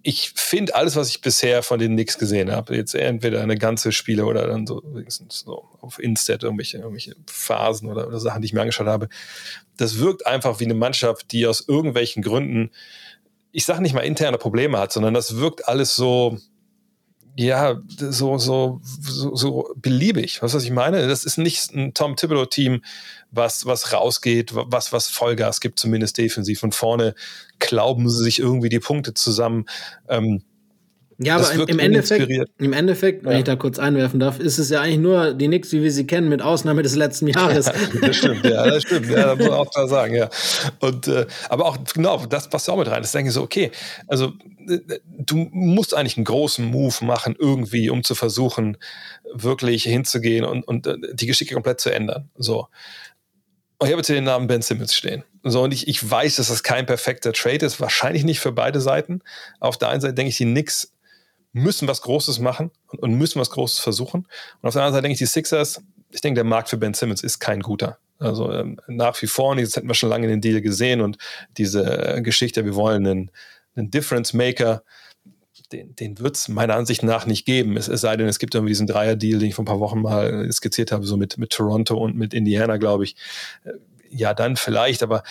ich finde alles, was ich bisher von den Knicks gesehen habe, jetzt entweder eine ganze Spiele oder dann so, so auf Instead irgendwelche, irgendwelche Phasen oder, oder Sachen, die ich mir angeschaut habe, das wirkt einfach wie eine Mannschaft, die aus irgendwelchen Gründen ich sage nicht mal interne Probleme hat, sondern das wirkt alles so, ja, so, so, so, so beliebig. Was, was ich meine? Das ist nicht ein Tom Thibodeau-Team, was, was rausgeht, was, was Vollgas gibt, zumindest defensiv. Von vorne glauben sie sich irgendwie die Punkte zusammen. Ähm, Ja, aber im, Endeffekt, im Endeffekt, wenn ja. ich da kurz einwerfen darf, ist es ja eigentlich nur die Knicks, wie wir sie kennen, mit Ausnahme des letzten Jahres. das stimmt, ja, das stimmt. Ja, das muss man auch klar sagen, ja. Und, äh, aber auch, genau, das passt auch mit rein. Das denke ich so, okay, also äh, du musst eigentlich einen großen Move machen, irgendwie, um zu versuchen, wirklich hinzugehen und, und äh, die Geschicke komplett zu ändern. So. Und ich habe jetzt hier den Namen Ben Simmons stehen. So, und ich, ich weiß, dass das kein perfekter Trade ist, wahrscheinlich nicht für beide Seiten. Auf der einen Seite denke ich, die Knicks müssen was Großes machen und, müssen was Großes versuchen. Und auf der anderen Seite denke ich, die Sixers, ich denke, der Markt für Ben Simmons ist kein guter. Also ähm, nach wie vor, das hätten wir schon lange in den Deal gesehen und diese äh, Geschichte, wir wollen einen, einen Difference Maker, den, den wird es meiner Ansicht nach nicht geben. Es, es sei denn, es gibt irgendwie diesen Dreier-Deal, den ich vor ein paar Wochen mal skizziert habe, so mit, mit Toronto und mit Indiana, glaube ich. Äh, ja, dann vielleicht, aber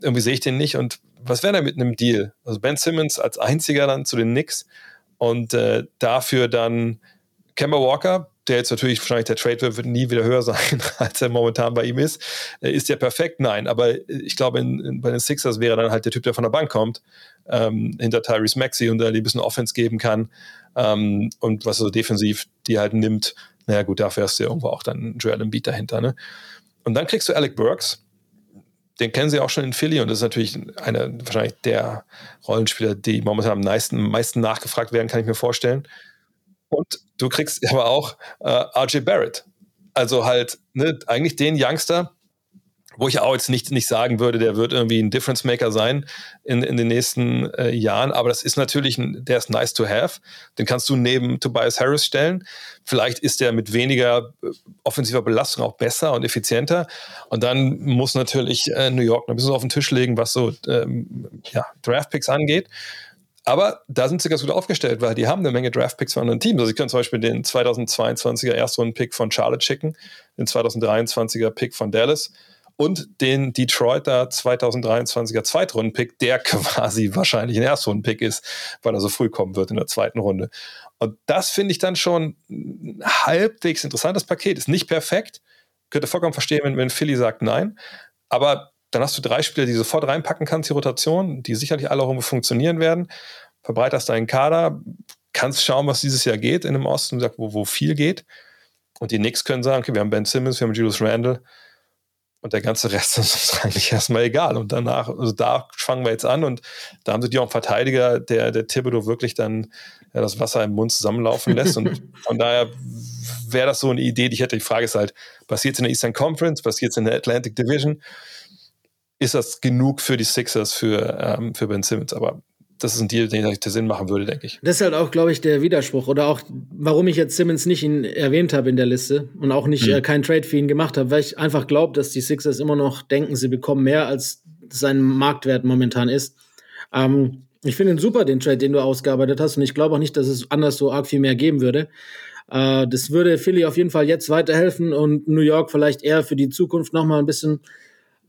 irgendwie sehe ich den nicht. Und was wäre da mit einem Deal? Also Ben Simmons als einziger dann zu den Knicks und äh, dafür dann Kemba Walker, der jetzt natürlich wahrscheinlich der Trade wird, nie wieder höher sein, als er momentan bei ihm ist. Äh, ist ja perfekt? Nein, aber ich glaube, in, in, bei den Sixers wäre dann halt der Typ, der von der Bank kommt, ähm, hinter Tyrese Maxey und der ein bisschen Offense geben kann ähm, und was so defensiv die halt nimmt. Naja, gut, dafür hast du ja irgendwo auch dann Joel Embiid dahinter. Ne? Und dann kriegst du Alec Burks, den kennen sie auch schon in Philly und das ist natürlich einer wahrscheinlich der Rollenspieler, die momentan am meisten, meisten nachgefragt werden, kann ich mir vorstellen. Und du kriegst aber auch äh, RJ Barrett. Also halt ne, eigentlich den Youngster, wo ich auch jetzt nicht, nicht sagen würde, der wird irgendwie ein Difference Maker sein in, in den nächsten äh, Jahren, aber das ist natürlich, ein, der ist nice to have. Den kannst du neben Tobias Harris stellen. Vielleicht ist der mit weniger äh, offensiver Belastung auch besser und effizienter. Und dann muss natürlich äh, New York ein bisschen auf den Tisch legen, was so ähm, ja, Draft-Picks angeht. Aber da sind sie ganz gut aufgestellt, weil die haben eine Menge Draft-Picks von anderen Teams. Also sie können zum Beispiel den 2022er Erstrunden-Pick von Charlotte schicken, den 2023er Pick von Dallas und den Detroiter 2023er Zweitrunden-Pick, der quasi wahrscheinlich ein Erstrunden-Pick ist, weil er so früh kommen wird in der zweiten Runde. Und das finde ich dann schon ein halbwegs interessantes Paket. Ist nicht perfekt. Könnte vollkommen verstehen, wenn, wenn Philly sagt nein. Aber dann hast du drei Spieler, die sofort reinpacken kannst, die Rotation, die sicherlich alle auch funktionieren werden. Verbreiterst deinen Kader, kannst schauen, was dieses Jahr geht in dem Osten, wo, wo viel geht. Und die Knicks können sagen, okay, wir haben Ben Simmons, wir haben Julius Randle und der ganze Rest ist uns eigentlich erstmal egal. Und danach, also da fangen wir jetzt an und da haben sie auch einen Verteidiger, der, der Thibodeau wirklich dann ja, das Wasser im Mund zusammenlaufen lässt. Und von daher wäre das so eine Idee, die ich hätte. Die Frage ist halt, passiert es in der Eastern Conference, passiert es in der Atlantic Division? Ist das genug für die Sixers, für, ähm, für Ben Simmons? Aber das ist ein Deal, den der Sinn machen würde, denke ich. Das ist halt auch, glaube ich, der Widerspruch oder auch, warum ich jetzt Simmons nicht ihn erwähnt habe in der Liste und auch nicht mhm. äh, keinen Trade für ihn gemacht habe, weil ich einfach glaube, dass die Sixers immer noch denken, sie bekommen mehr, als sein Marktwert momentan ist. Ähm, ich finde ihn super, den Trade, den du ausgearbeitet hast und ich glaube auch nicht, dass es anders so arg viel mehr geben würde. Äh, das würde Philly auf jeden Fall jetzt weiterhelfen und New York vielleicht eher für die Zukunft noch mal ein bisschen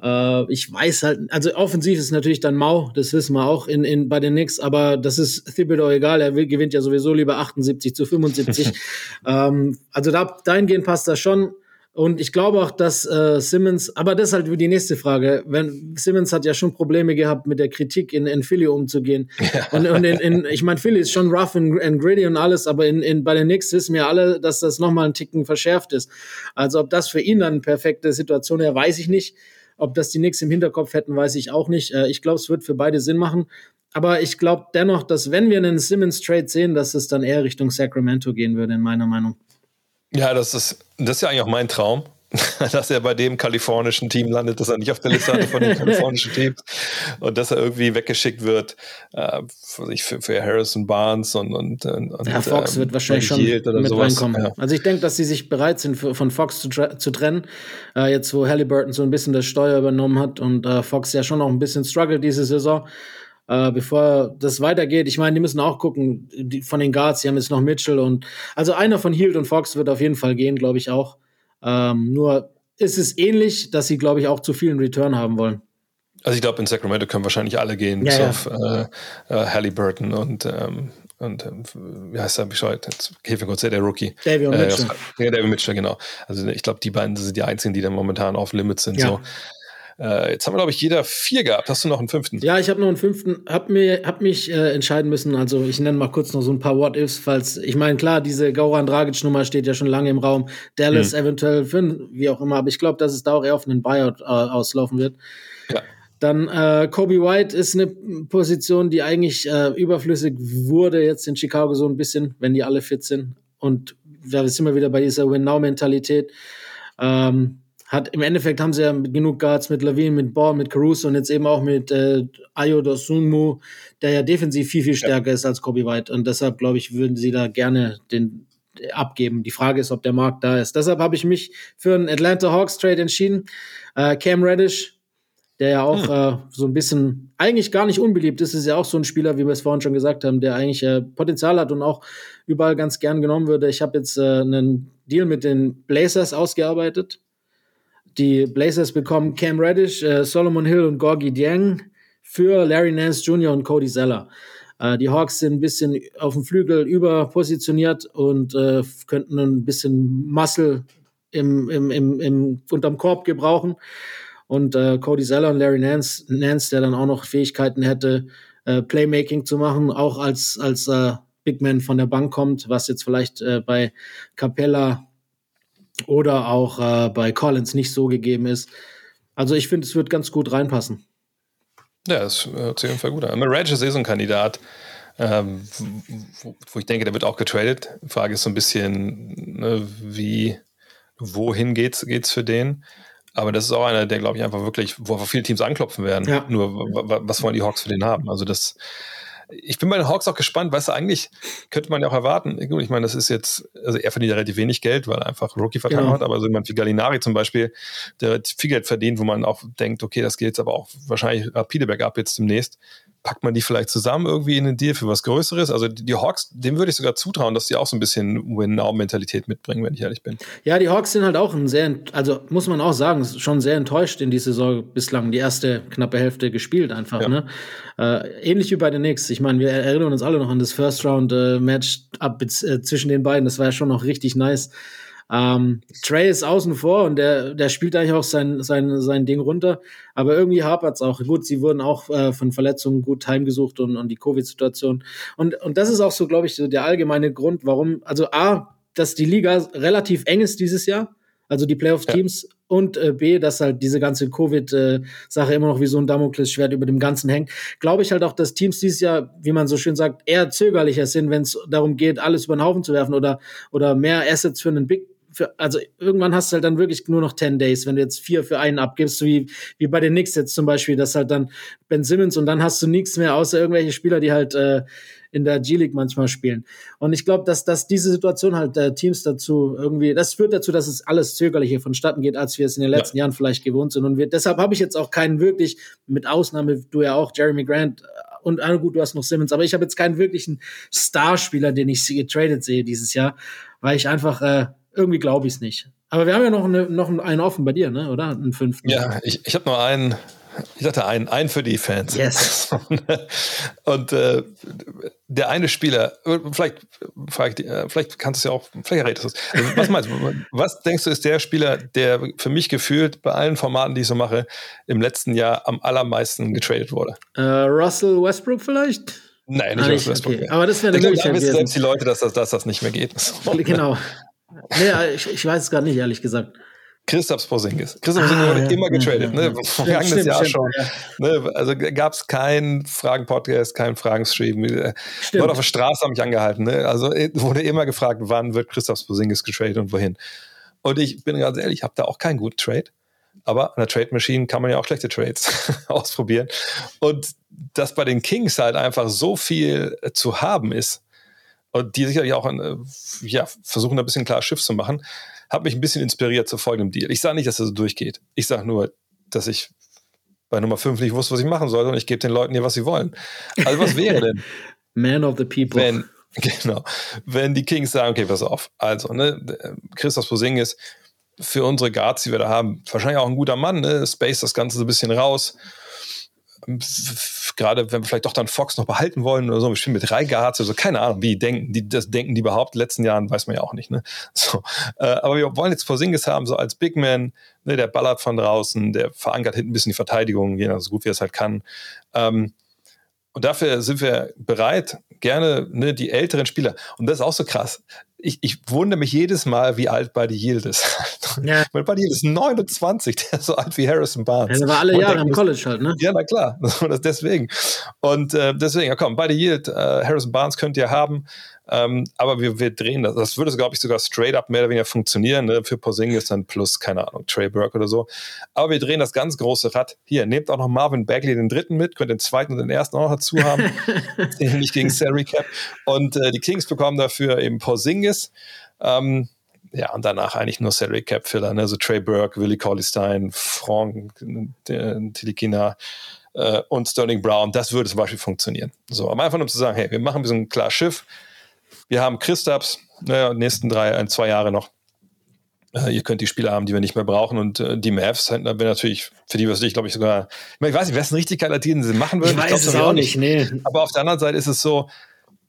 äh, ich weiß halt, also offensiv ist natürlich dann mau, das wissen wir auch in, in, bei den Knicks, aber das ist Thibodeau egal, er will, gewinnt ja sowieso lieber 78 zu 75. ähm, also da, dahingehend passt das schon. Und ich glaube auch, dass äh, Simmons, aber das ist halt die nächste Frage. Wenn Simmons hat ja schon Probleme gehabt, mit der Kritik in, in Philly umzugehen. Ja. Und, und in, in, ich meine, Philly ist schon rough and, and gritty und alles, aber in, in, bei den Knicks wissen wir alle, dass das nochmal ein Ticken verschärft ist. Also ob das für ihn dann eine perfekte Situation wäre, weiß ich nicht. Ob das die Knicks im Hinterkopf hätten, weiß ich auch nicht. Äh, ich glaube, es wird für beide Sinn machen. Aber ich glaube dennoch, dass wenn wir einen Simmons-Trade sehen, dass es dann eher Richtung Sacramento gehen würde, in meiner Meinung. Ja, das ist, das ist ja eigentlich auch mein Traum. dass er bei dem kalifornischen Team landet, dass er nicht auf der Liste hatte von den kalifornischen Teams und dass er irgendwie weggeschickt wird äh, für, für, Harrison Barnes und, und, und Herr Fox ähm, wird wahrscheinlich schon mit sowas. reinkommen. Ja. Also ich denke, dass sie sich bereit sind, für, von Fox zu, zu trennen. Äh, jetzt, wo Halliburton so ein bisschen das Steuer übernommen hat und äh, Fox ja schon noch ein bisschen struggle diese Saison. Äh, bevor das weitergeht, ich meine, die müssen auch gucken, die, von den Guards, die haben jetzt noch Mitchell und also einer von Hield und Fox wird auf jeden Fall gehen, glaube ich auch. Ähm, nur ist es ähnlich, dass sie, glaube ich, auch zu vielen Return haben wollen. Also ich glaube, in Sacramento können wahrscheinlich alle gehen, ja, bis ja. auf äh, äh, Halliburton und, ähm, und ähm, wie heißt er bescheid? Hilfe kurz, der Rookie. David äh, Mitchell. Ja, David Mitchell, genau. Also ich glaube, die beiden sind die einzigen, die da momentan auf Limits sind. Ja. So. Äh, jetzt haben wir, glaube ich, jeder vier gehabt. Hast du noch einen fünften? Ja, ich habe noch einen fünften. Hab, mir, hab mich äh, entscheiden müssen. Also ich nenne mal kurz noch so ein paar What-Ifs, falls, ich meine, klar, diese Gauran Dragic-Nummer steht ja schon lange im Raum. Dallas hm. eventuell, für, wie auch immer. Aber ich glaube, dass es da auch eher auf einen Buyout äh, auslaufen wird. Ja. Dann äh, Kobe White ist eine Position, die eigentlich äh, überflüssig wurde jetzt in Chicago so ein bisschen, wenn die alle fit sind. Und da sind wir wieder bei dieser Win-Now-Mentalität. Ähm, hat im Endeffekt haben sie ja genug Guards mit Levine, mit Ball, mit Caruso und jetzt eben auch mit äh, Ayo Dosunmu, der ja defensiv viel, viel stärker ja. ist als Kobe White. Und deshalb, glaube ich, würden sie da gerne den abgeben. Die Frage ist, ob der Markt da ist. Deshalb habe ich mich für einen Atlanta Hawks Trade entschieden. Äh, Cam Reddish, der ja auch hm. äh, so ein bisschen eigentlich gar nicht unbeliebt ist, ist ja auch so ein Spieler, wie wir es vorhin schon gesagt haben, der eigentlich äh, Potenzial hat und auch überall ganz gern genommen würde. Ich habe jetzt äh, einen Deal mit den Blazers ausgearbeitet die Blazers bekommen Cam Reddish, äh, Solomon Hill und Gorgie Dieng für Larry Nance Jr. und Cody Zeller. Äh, die Hawks sind ein bisschen auf dem Flügel überpositioniert und äh, könnten ein bisschen Muscle im, im, im, im, unterm Korb gebrauchen. Und äh, Cody Zeller und Larry Nance, Nance, der dann auch noch Fähigkeiten hätte, äh, Playmaking zu machen, auch als, als äh, Big Man von der Bank kommt, was jetzt vielleicht bei Capella oder auch äh, bei Collins nicht so gegeben ist. Also ich finde, es wird ganz gut reinpassen. Ja, das hört sich auf jeden Fall gut an. Mirage ist eh so ein Kandidat, ähm, wo, wo, ich denke, der wird auch getradet. Die Frage ist so ein bisschen, ne, wie, wohin geht's, geht's für den? Aber das ist auch einer, der, glaube ich, einfach wirklich, wo viele Teams anklopfen werden. Ja. Nur, was wollen die Hawks für den haben? Also das, ich bin bei den Hawks auch gespannt, weißt du, eigentlich könnte man ja auch erwarten, ich meine, das ist jetzt, also er verdient ja relativ wenig Geld, weil er einfach Rookie-Vertrag genau. hat, aber so jemand wie Gallinari zum Beispiel, der viel Geld verdient, wo man auch denkt, okay, das geht jetzt aber auch wahrscheinlich rapide bergab jetzt demnächst packt man die vielleicht zusammen irgendwie in den Deal für was Größeres? Also die Hawks, dem würde ich sogar zutrauen, dass die auch so ein bisschen Win-Now-Mentalität mitbringen, wenn ich ehrlich bin. Ja, die Hawks sind halt auch ein sehr, also muss man auch sagen, schon sehr enttäuscht in die Saison bislang, die erste knappe Hälfte gespielt einfach. Ja. Ne? Äh, ähnlich wie bei den Knicks. Ich meine, wir erinnern uns alle noch an das First-Round-Match äh, äh, zwischen den beiden. Das war ja schon noch richtig nice. Ähm, Trey ist außen vor und der, der spielt eigentlich auch sein, sein, sein Ding runter. Aber irgendwie hapert es auch. Gut, sie wurden auch äh, von Verletzungen gut heimgesucht und, und die Covid-Situation. Und, und das ist auch so, glaube ich, so der allgemeine Grund, warum, also A, dass die Liga relativ eng ist dieses Jahr. Also die Playoff-Teams. Ja. Und äh, B, dass halt diese ganze Covid-Sache immer noch wie so ein Damoklesschwert über dem Ganzen hängt. Glaube ich halt auch, dass Teams dieses Jahr, wie man so schön sagt, eher zögerlicher sind, wenn es darum geht, alles über den Haufen zu werfen oder, oder mehr Assets für einen Big für, also irgendwann hast du halt dann wirklich nur noch 10 Days, wenn du jetzt vier für einen abgibst, wie, wie bei den Knicks jetzt zum Beispiel, dass halt dann Ben Simmons und dann hast du nichts mehr, außer irgendwelche Spieler, die halt äh, in der G-League manchmal spielen. Und ich glaube, dass, dass diese Situation halt äh, Teams dazu irgendwie, das führt dazu, dass es alles zögerlicher vonstatten geht, als wir es in den letzten ja. Jahren vielleicht gewohnt sind. Und wir, deshalb habe ich jetzt auch keinen wirklich, mit Ausnahme, du ja auch, Jeremy Grant, und ah, gut, du hast noch Simmons, aber ich habe jetzt keinen wirklichen Starspieler, den ich getradet sehe dieses Jahr, weil ich einfach äh, irgendwie glaube ich es nicht. Aber wir haben ja noch, eine, noch einen offen bei dir, ne? oder? Einen fünften. Ja, ich, ich habe noch einen. Ich hatte einen, einen für die Fans. Yes. Und äh, der eine Spieler, vielleicht, vielleicht, äh, vielleicht kannst du es ja auch, vielleicht errätst du es. Also, was meinst du? Was denkst du, ist der Spieler, der für mich gefühlt bei allen Formaten, die ich so mache, im letzten Jahr am allermeisten getradet wurde? Uh, Russell Westbrook vielleicht? Nein, nicht ah, Russell Westbrook. Okay. Aber das wäre eine Möglichkeit. wissen selbst die Leute, dass das, dass das nicht mehr geht. Genau. Nee, ich, ich weiß es gar nicht, ehrlich gesagt. Christoph Porzingis. Christoph Porzingis ah, wurde ja, immer getradet, ja, ne? Vergangenes stimmt, Jahr stimmt, schon. Ne? Also gab es keinen Fragen-Podcast, keinen Fragen-Stream. Leute auf der Straße haben mich angehalten. Ne? Also äh, wurde immer gefragt, wann wird Christoph Porzingis getradet und wohin. Und ich bin ganz ehrlich, ich habe da auch keinen guten Trade. Aber an der Trade Machine kann man ja auch schlechte Trades ausprobieren. Und dass bei den Kings halt einfach so viel zu haben ist, die sicherlich auch äh, ja, versuchen, ein bisschen klar Schiff zu machen, hat mich ein bisschen inspiriert zu folgendem Deal. Ich sage nicht, dass das so durchgeht. Ich sage nur, dass ich bei Nummer 5 nicht wusste, was ich machen soll und ich gebe den Leuten hier, was sie wollen. Also was wäre denn? Man of the people. Wenn, genau. Wenn die Kings sagen, okay, pass auf. Also, ne, Christoph Posingis für unsere Guards, die wir da haben, wahrscheinlich auch ein guter Mann, ne? Space das Ganze so ein bisschen raus gerade wenn wir vielleicht doch dann Fox noch behalten wollen oder so, wir spielen mit drei Guards oder so, keine Ahnung, wie denken, die, das denken die überhaupt in den letzten Jahren, weiß man ja auch nicht. Ne? So, äh, aber wir wollen jetzt Porzingis haben, so als Big Man, ne, der ballert von draußen, der verankert hinten ein bisschen die Verteidigung, je nach so gut wie er es halt kann. Ähm, und dafür sind wir bereit, gerne ne, die älteren Spieler. Und das ist auch so krass. Ich, ich wundere mich jedes Mal, wie alt Buddy Yield ist. Ja. Weil Buddy Yield ist 29, der ist so alt wie Harrison Barnes. Ja, der war alle Jahre im College halt, ne? Ja, na klar. Das deswegen. Und äh, deswegen, ja komm, Buddy Yield, äh, Harrison Barnes könnt ihr haben. Ähm, aber wir, wir drehen das. Das würde, glaube ich, sogar straight up mehr oder weniger funktionieren. Ne? Für Porzingis dann plus, keine Ahnung, Trey Burke oder so. Aber wir drehen das ganz große Rad. Hier, nehmt auch noch Marvin Bagley, den dritten mit, könnt den zweiten und den ersten auch noch dazu haben. nicht gegen Salary Cap. Und äh, die Kings bekommen dafür eben Porzingis. Ähm, ja, und danach eigentlich nur Salary Cap Filler, ne? Also Trey Burke, Willie Cauley Stein, Frank äh, Tilikina äh, und Sterling Brown. Das würde zum Beispiel funktionieren. So, aber einfach nur zu sagen, hey, wir machen so ein klar Schiff wir haben Christaps, naja, nächsten drei, ein, zwei Jahre noch. Äh, ihr könnt die Spieler haben, die wir nicht mehr brauchen. Und äh, die Mavs, wäre natürlich, für die was ich, glaube ich, sogar, ich weiß nicht, wäre es ein richtig geiler Deal, den sie machen würden. Ich weiß ich glaub, es auch nicht, nee. Aber auf der anderen Seite ist es so,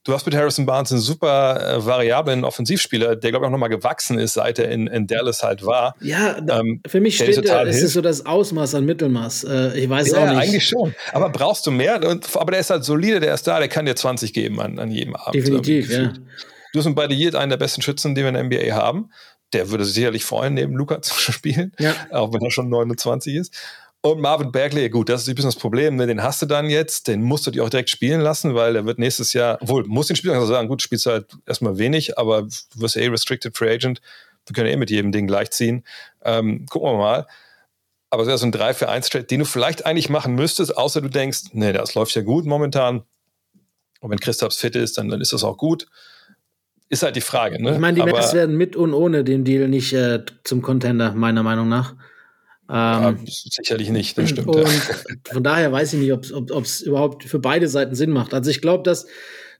du hast mit Harrison Barnes einen super äh, variablen Offensivspieler, der, glaube ich, auch nochmal gewachsen ist, seit er in, in Dallas halt war. Ja, da, ähm, für mich steht da, es ist so das Ausmaß an Mittelmaß. Äh, ich weiß ja, auch nicht. eigentlich schon. Aber brauchst du mehr? aber der ist halt solide, der ist da, der kann dir 20 geben an, an jedem Abend. Definitiv, ja. Du hast bei Yield einen der besten Schützen, die wir in der NBA haben. Der würde sich sicherlich freuen, neben Luca zu spielen, ja. auch wenn er schon 29 ist. Und Marvin Bagley, gut, das ist ein bisschen das Problem. Ne? Den hast du dann jetzt, den musst du dir auch direkt spielen lassen, weil er wird nächstes Jahr, wohl, muss den spielen, also sagen, gut, spielst du halt erstmal wenig, aber du wirst ja eh Restricted Free Agent. Wir können ja eh mit jedem Ding gleichziehen. Ähm, gucken wir mal. Aber es wäre so ein 3 für 1 Trade, den du vielleicht eigentlich machen müsstest, außer du denkst, nee, das läuft ja gut momentan. Und wenn Christophs fit ist, dann, dann ist das auch gut. Ist halt die Frage. Ne? Ich meine, die Mavs werden mit und ohne den Deal nicht äh, zum Contender, meiner Meinung nach. Ähm, ja, sicherlich nicht, das stimmt. Und von daher weiß ich nicht, ob es überhaupt für beide Seiten Sinn macht. Also ich glaube, dass,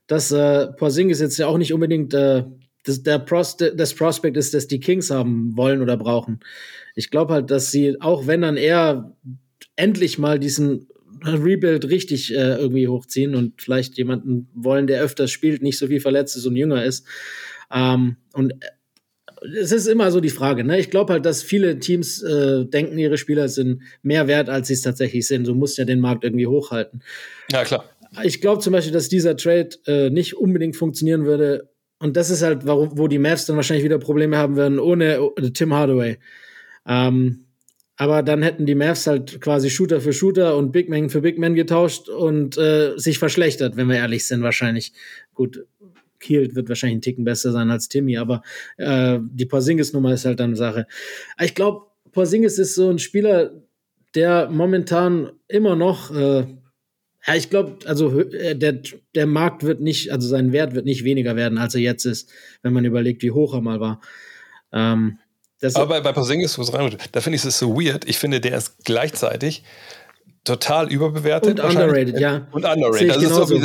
dass äh, Porzingis jetzt ja auch nicht unbedingt äh, das, der Pros, das Prospect ist, dass die Kings haben wollen oder brauchen. Ich glaube halt, dass sie, auch wenn dann eher endlich mal diesen Rebuild richtig äh, irgendwie hochziehen und vielleicht jemanden wollen, der öfters spielt, nicht so viel verletzt ist und jünger ist. Ähm, und es ist immer so die Frage. Ne? Ich glaube halt, dass viele Teams äh, denken, ihre Spieler sind mehr wert, als sie es tatsächlich sind. So muss ja den Markt irgendwie hochhalten. Ja, klar. Ich glaube zum Beispiel, dass dieser Trade äh, nicht unbedingt funktionieren würde. Und das ist halt, warum, wo die Mavs dann wahrscheinlich wieder Probleme haben werden ohne Tim Hardaway. Ähm, aber dann hätten die Mavs halt quasi Shooter für Shooter und Big Man für Big Man getauscht und äh, sich verschlechtert, wenn wir ehrlich sind, wahrscheinlich. Gut, Kiel wird wahrscheinlich ein Ticken besser sein als Timmy, aber äh, die Porzingis-Nummer ist halt dann eine Sache. Ich glaube, Porzingis ist so ein Spieler, der momentan immer noch, äh, ja, ich glaube, also äh, der, der Markt wird nicht, also sein Wert wird nicht weniger werden, als er jetzt ist, wenn man überlegt, wie hoch er mal war. Ähm, Aber bei, bei Porzingis, da finde ich es so weird. Ich finde, der ist gleichzeitig total überbewertet. Und underrated, ja. Und underrated. Das ist so,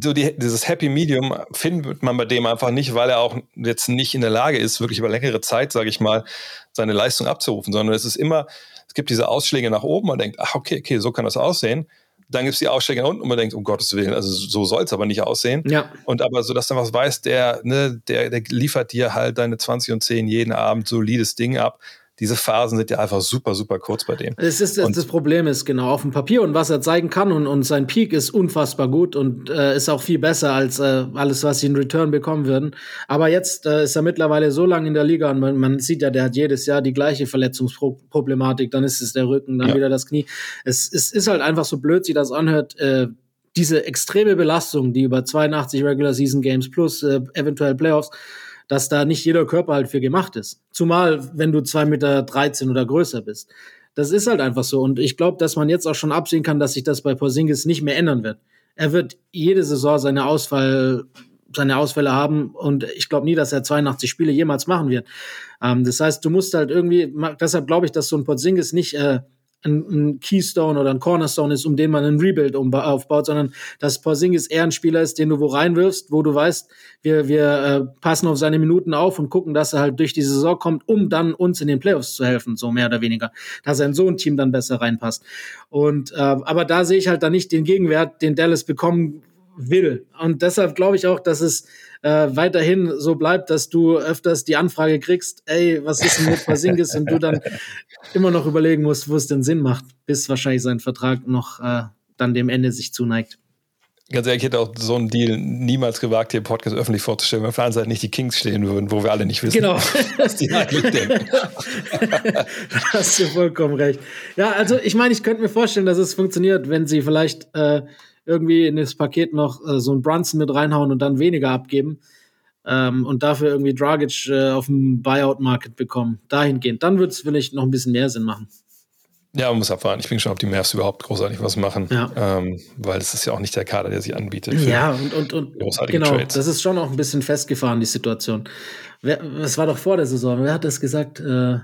so die, dieses Happy Medium findet man bei dem einfach nicht, weil er auch jetzt nicht in der Lage ist, wirklich über längere Zeit, sage ich mal, seine Leistung abzurufen, sondern es ist immer, es gibt diese Ausschläge nach oben, man denkt, ach, okay, okay, so kann das aussehen. Dann gibt es die Ausschläge nach unten und man denkt, um Gottes Willen, also so soll es aber nicht aussehen. Ja. Und aber so, dass du was weißt, der, ne, der, der liefert dir halt deine 20 und 10 jeden Abend solides Ding ab diese Phasen sind ja einfach super, super kurz bei dem. Das, ist, das, das Problem ist genau auf dem Papier und was er zeigen kann und, und sein Peak ist unfassbar gut und äh, ist auch viel besser als äh, alles, was sie in Return bekommen würden. Aber jetzt äh, ist er mittlerweile so lange in der Liga und man, man sieht ja, der hat jedes Jahr die gleiche Verletzungsproblematik. Dann ist es der Rücken, dann ja. wieder das Knie. Es, es ist halt einfach so blöd, sich das anhört. Äh, diese extreme Belastung, die über 82 Regular Season Games plus äh, eventuell Playoffs dass da nicht jeder Körper halt für gemacht ist. Zumal, wenn du zwei Meter 13 oder größer bist. Das ist halt einfach so. Und ich glaube, dass man jetzt auch schon absehen kann, dass sich das bei Porzingis nicht mehr ändern wird. Er wird jede Saison seine Ausfall, seine Ausfälle haben und ich glaube nie, dass er 82 Spiele jemals machen wird. Ähm, das heißt, du musst halt irgendwie, deshalb glaube ich, dass so ein Porzingis nicht äh, ein, ein Keystone oder ein Cornerstone ist, um den man ein Rebuild aufbaut, sondern dass Porzingis eher ein Spieler ist, den du wo reinwirfst, wo du weißt, wir, wir äh, passen auf seine Minuten auf und gucken, dass er halt durch die Saison kommt, um dann uns in den Playoffs zu helfen, so mehr oder weniger, dass er in so ein Team dann besser reinpasst. Und äh, aber da sehe ich halt dann nicht den Gegenwert, den Dallas bekommen will. Und deshalb glaube ich auch, dass es äh, weiterhin so bleibt, dass du öfters die Anfrage kriegst, ey, was ist denn mit Basingis? und du dann immer noch überlegen musst, wo es denn Sinn macht, bis wahrscheinlich sein Vertrag noch äh, dann dem Ende sich zuneigt. Ganz ehrlich, ich hätte auch so einen Deal niemals gewagt, hier im Podcast öffentlich vorzustellen, wenn auf der anderen Seite nicht die Kings stehen würden, wo wir alle nicht wissen, genau. was die eigentlich denken. hast du vollkommen recht. Ja, also ich meine, ich könnte mir vorstellen, dass es funktioniert, wenn sie vielleicht äh, irgendwie in das Paket noch äh, so ein Brunson mit reinhauen und dann weniger abgeben ähm, und dafür irgendwie Dragic äh, auf dem Buyout-Market bekommen. Dahingehend. Dann wird es vielleicht noch ein bisschen mehr Sinn machen. Ja, man muss abwarten. Ich bin schon, ob die Mavs überhaupt großartig was machen. Ja. Ähm, weil es ist ja auch nicht der Kader, der sich anbietet. Ja, und, und, und genau, Trades. das ist schon auch ein bisschen festgefahren, die Situation. Wer, das war doch vor der Saison. Wer hat das gesagt? Äh,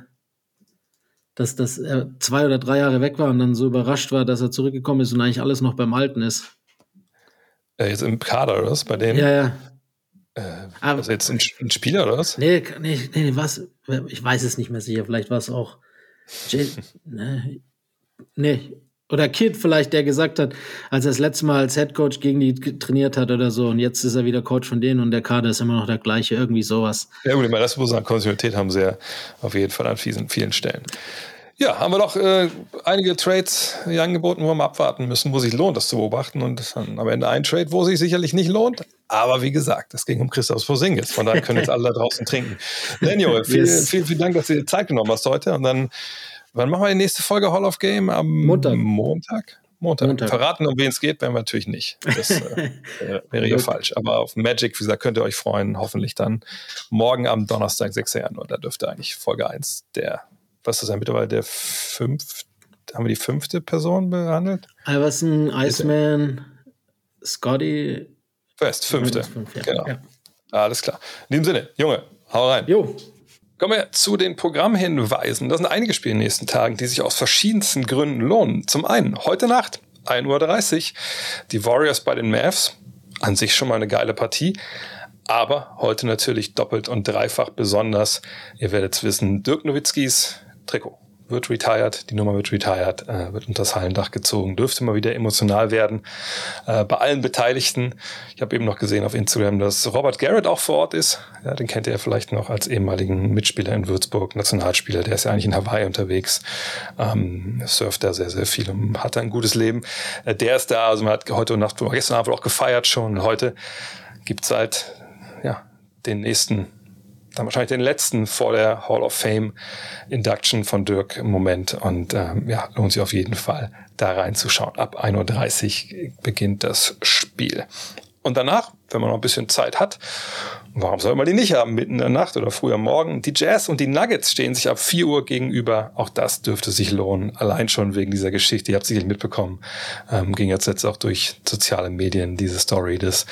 dass, dass er zwei oder drei Jahre weg war und dann so überrascht war, dass er zurückgekommen ist und eigentlich alles noch beim Alten ist. Äh, jetzt im Kader oder was? Bei denen? Ja, ja. Äh, also jetzt ein, ein, Spieler oder was? Nee, nee, nee, was? Ich weiß es nicht mehr sicher. Vielleicht war es auch. nee, nee. Oder Kid vielleicht, der gesagt hat, als er das letzte Mal als Headcoach gegen die trainiert hat oder so und jetzt ist er wieder Coach von denen und der Kader ist immer noch der gleiche, irgendwie sowas. Ja gut, ich meine, das muss sagen, Kontinuität haben sie ja auf jeden Fall an vielen, vielen Stellen. Ja, haben wir doch äh, einige Trades hier angeboten, wo wir mal abwarten müssen, wo sich lohnt, das zu beobachten. Und dann am Ende ein Trade, wo sich sicherlich nicht lohnt. Aber wie gesagt, es ging um Christoph Porzingis. Von daher können jetzt alle da draußen trinken. Daniel, vielen, yes. vielen, vielen Dank, dass du dir Zeit genommen hast heute. Und dann, wann machen wir die nächste Folge Hall of Game? Am Montag. Montag? Montag. Montag. Verraten, um wen es geht, werden wir natürlich nicht. Das äh, wäre ja falsch. Aber auf Magic, wie gesagt, könnt ihr euch freuen. Hoffentlich dann morgen am Donnerstag, 6. Januar. Da dürfte eigentlich Folge 1 der was ist das mittlerweile der fünfte, haben wir die fünfte Person behandelt? Iverson, Iceman, Scotty. Fest, fünfte. Fünf, ja. Genau. Ja. Alles klar. In diesem Sinne, Junge, hau rein. Jo. Kommen wir zu den Programmhinweisen. Das sind einige Spiele in den nächsten Tagen, die sich aus verschiedensten Gründen lohnen. Zum einen, heute Nacht, 1.30 Uhr, die Warriors bei den Mavs. An sich schon mal eine geile Partie. Aber heute natürlich doppelt und dreifach besonders. Ihr werdet es wissen, Dirk Nowitzkis Trikot wird retired, die Nummer wird retired, äh, wird unter das Hallendach gezogen, dürfte mal wieder emotional werden äh, bei allen Beteiligten. Ich habe eben noch gesehen auf Instagram, dass Robert Garrett auch vor Ort ist. Ja, den kennt ihr vielleicht noch als ehemaligen Mitspieler in Würzburg, Nationalspieler. Der ist ja eigentlich in Hawaii unterwegs, ähm, surft da sehr, sehr viel und hat ein gutes Leben. Äh, der ist da, also man hat heute Nacht, gestern Abend auch gefeiert schon. Heute gibt's halt ja, den nächsten dann wahrscheinlich den letzten vor der Hall of Fame Induction von Dirk im Moment. Und ähm, ja, lohnt sich auf jeden Fall da reinzuschauen. Ab 1.30 Uhr beginnt das Spiel. Und danach, wenn man noch ein bisschen Zeit hat, warum soll man die nicht haben, mitten in der Nacht oder früh am Morgen? Die Jazz und die Nuggets stehen sich ab 4 Uhr gegenüber. Auch das dürfte sich lohnen, allein schon wegen dieser Geschichte. Ihr habt sicherlich mitbekommen, ähm, ging jetzt, jetzt auch durch soziale Medien, diese Story des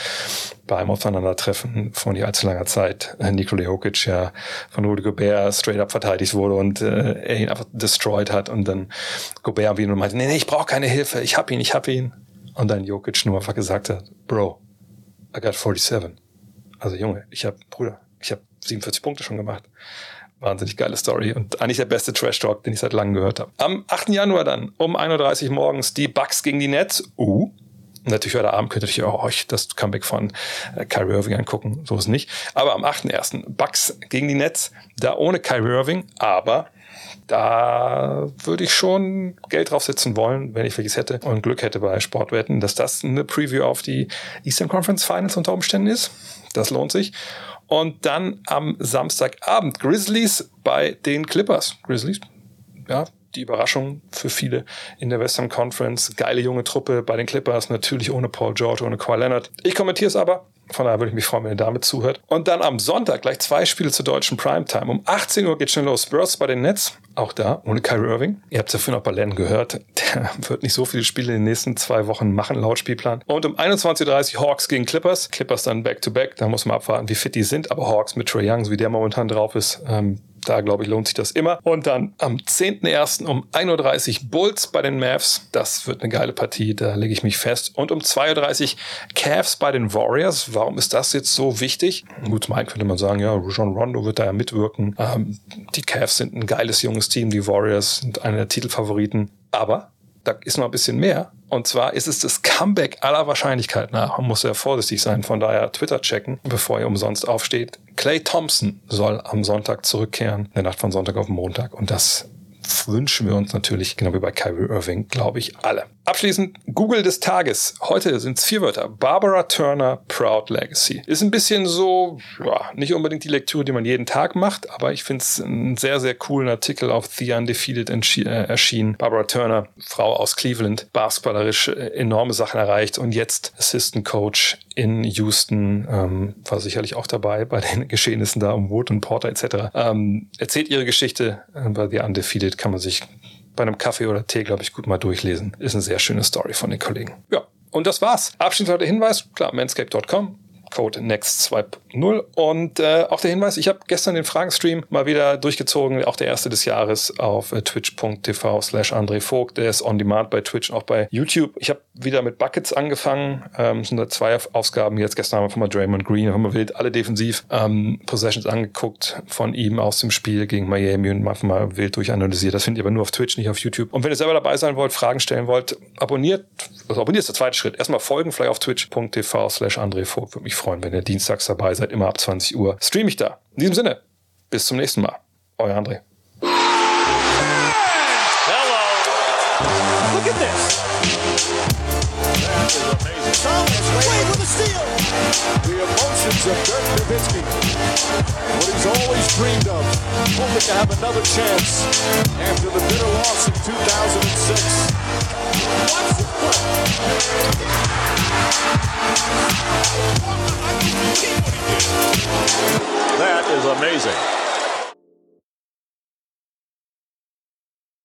beim Aufeinandertreffen vor nicht allzu langer Zeit äh, Nikola Jokic ja von Rudy Gobert straight up verteidigt wurde und äh, er ihn einfach destroyed hat und dann Gobert wieder meinte, nee, nee, ich brauche keine Hilfe, ich hab ihn, ich hab ihn. Und dann Jokic nur einfach gesagt hat, Bro, I got 47. Also Junge, ich habe, Bruder, ich habe 47 Punkte schon gemacht. Wahnsinnig geile Story und eigentlich der beste Trash Talk, den ich seit langem gehört habe. Am 8. Januar dann um 1.30 Uhr morgens die Bucks gegen die Nets. Uh, Natürlich heute Abend könnt ihr euch das Comeback von äh, Kyrie Irving angucken, so ist es nicht. Aber am 8.1. Bucks gegen die Nets, da ohne Kyrie Irving, aber da würde ich schon Geld draufsetzen wollen, wenn ich welches hätte und Glück hätte bei Sportwetten, dass das eine Preview auf die Eastern Conference Finals unter Umständen ist. Das lohnt sich. Und dann am Samstagabend Grizzlies bei den Clippers. Grizzlies, ja, die Überraschung für viele in der Western Conference. Geile junge Truppe bei den Clippers, natürlich ohne Paul George, ohne Kawhi Leonard. Ich kommentiere es aber. Von daher würde ich mich freuen, wenn ihr damit zuhört. Und dann am Sonntag gleich zwei Spiele zur deutschen Primetime. Um 18 Uhr geht schon los. Spurs bei den Nets. Auch da, ohne Kyrie Irving. Ihr habt es ja vorhin auch bei Len gehört. Der wird nicht so viele Spiele in den nächsten zwei Wochen machen, laut Spielplan. Und um 21.30 Uhr Hawks gegen Clippers. Clippers dann back-to-back. -back. Da muss man abwarten, wie fit die sind. Aber Hawks mit Trey Young, wie der momentan drauf ist, ähm, Da glaube ich, lohnt sich das immer. Und dann am 10.01. um 1.30 Uhr Bulls bei den Mavs. Das wird eine geile Partie, da lege ich mich fest. Und um 2.30 Uhr Cavs bei den Warriors. Warum ist das jetzt so wichtig? Gut, zum einen könnte man sagen, ja, John Rondo wird da ja mitwirken. Ähm, die Cavs sind ein geiles junges Team, die Warriors sind einer der Titelfavoriten. Aber da ist noch ein bisschen mehr. Und zwar ist es das Comeback aller Wahrscheinlichkeit nach. Man muss sehr vorsichtig sein, von daher Twitter checken, bevor ihr umsonst aufsteht. Clay Thompson soll am Sonntag zurückkehren, in der Nacht von Sonntag auf Montag. Und das wünschen wir uns natürlich, genau wie bei Kyrie Irving, glaube ich, alle. Abschließend Google des Tages. Heute sind es vier Wörter. Barbara Turner Proud Legacy. Ist ein bisschen so, ja, nicht unbedingt die Lektüre, die man jeden Tag macht, aber ich finde es ein sehr, sehr coolen Artikel auf The Undefeated äh, erschienen. Barbara Turner, Frau aus Cleveland, basketballerisch äh, enorme Sachen erreicht und jetzt Assistant Coach in Houston, ähm, war sicherlich auch dabei bei den Geschehnissen da um Wood und Porter etc. Ähm, erzählt ihre Geschichte äh, bei The Undefeated, kann man sich bei einem Kaffee oder Tee, glaube ich, gut mal durchlesen. Ist eine sehr schöne Story von den Kollegen. Ja, und das war's. Abschließend der Hinweis, klar, manscape.com. Code NEXT2.0. Und äh, auch der Hinweis, ich habe gestern den Fragenstream mal wieder durchgezogen, auch der erste des Jahres auf äh, twitch.tv slash André Vogt. Der ist on demand bei Twitch und auch bei YouTube. Ich habe wieder mit Buckets angefangen. Ähm, sind da zwei Ausgaben jetzt. Gestern haben wir von mal Draymond Green, haben wir wild alle defensiv ähm, Possessions angeguckt von ihm aus dem Spiel gegen Miami und mal wild durchanalysiert. Das findet ihr aber nur auf Twitch, nicht auf YouTube. Und wenn ihr selber dabei sein wollt, Fragen stellen wollt, abonniert. Also abonniert ist der zweite Schritt. Erstmal folgen, vielleicht auf twitch.tv slash André Vogt. Würde mich freuen, wenn ihr dienstags dabei seid, immer ab 20 Uhr. Stream ich da. In diesem Sinne, bis zum nächsten Mal. Euer André. Hello. Look at this. Wade with a steal. The emotions of Dirk Nowitzki. What he's always dreamed of. Hoping to have another chance after the bitter loss in 2006. Watch play. That is amazing.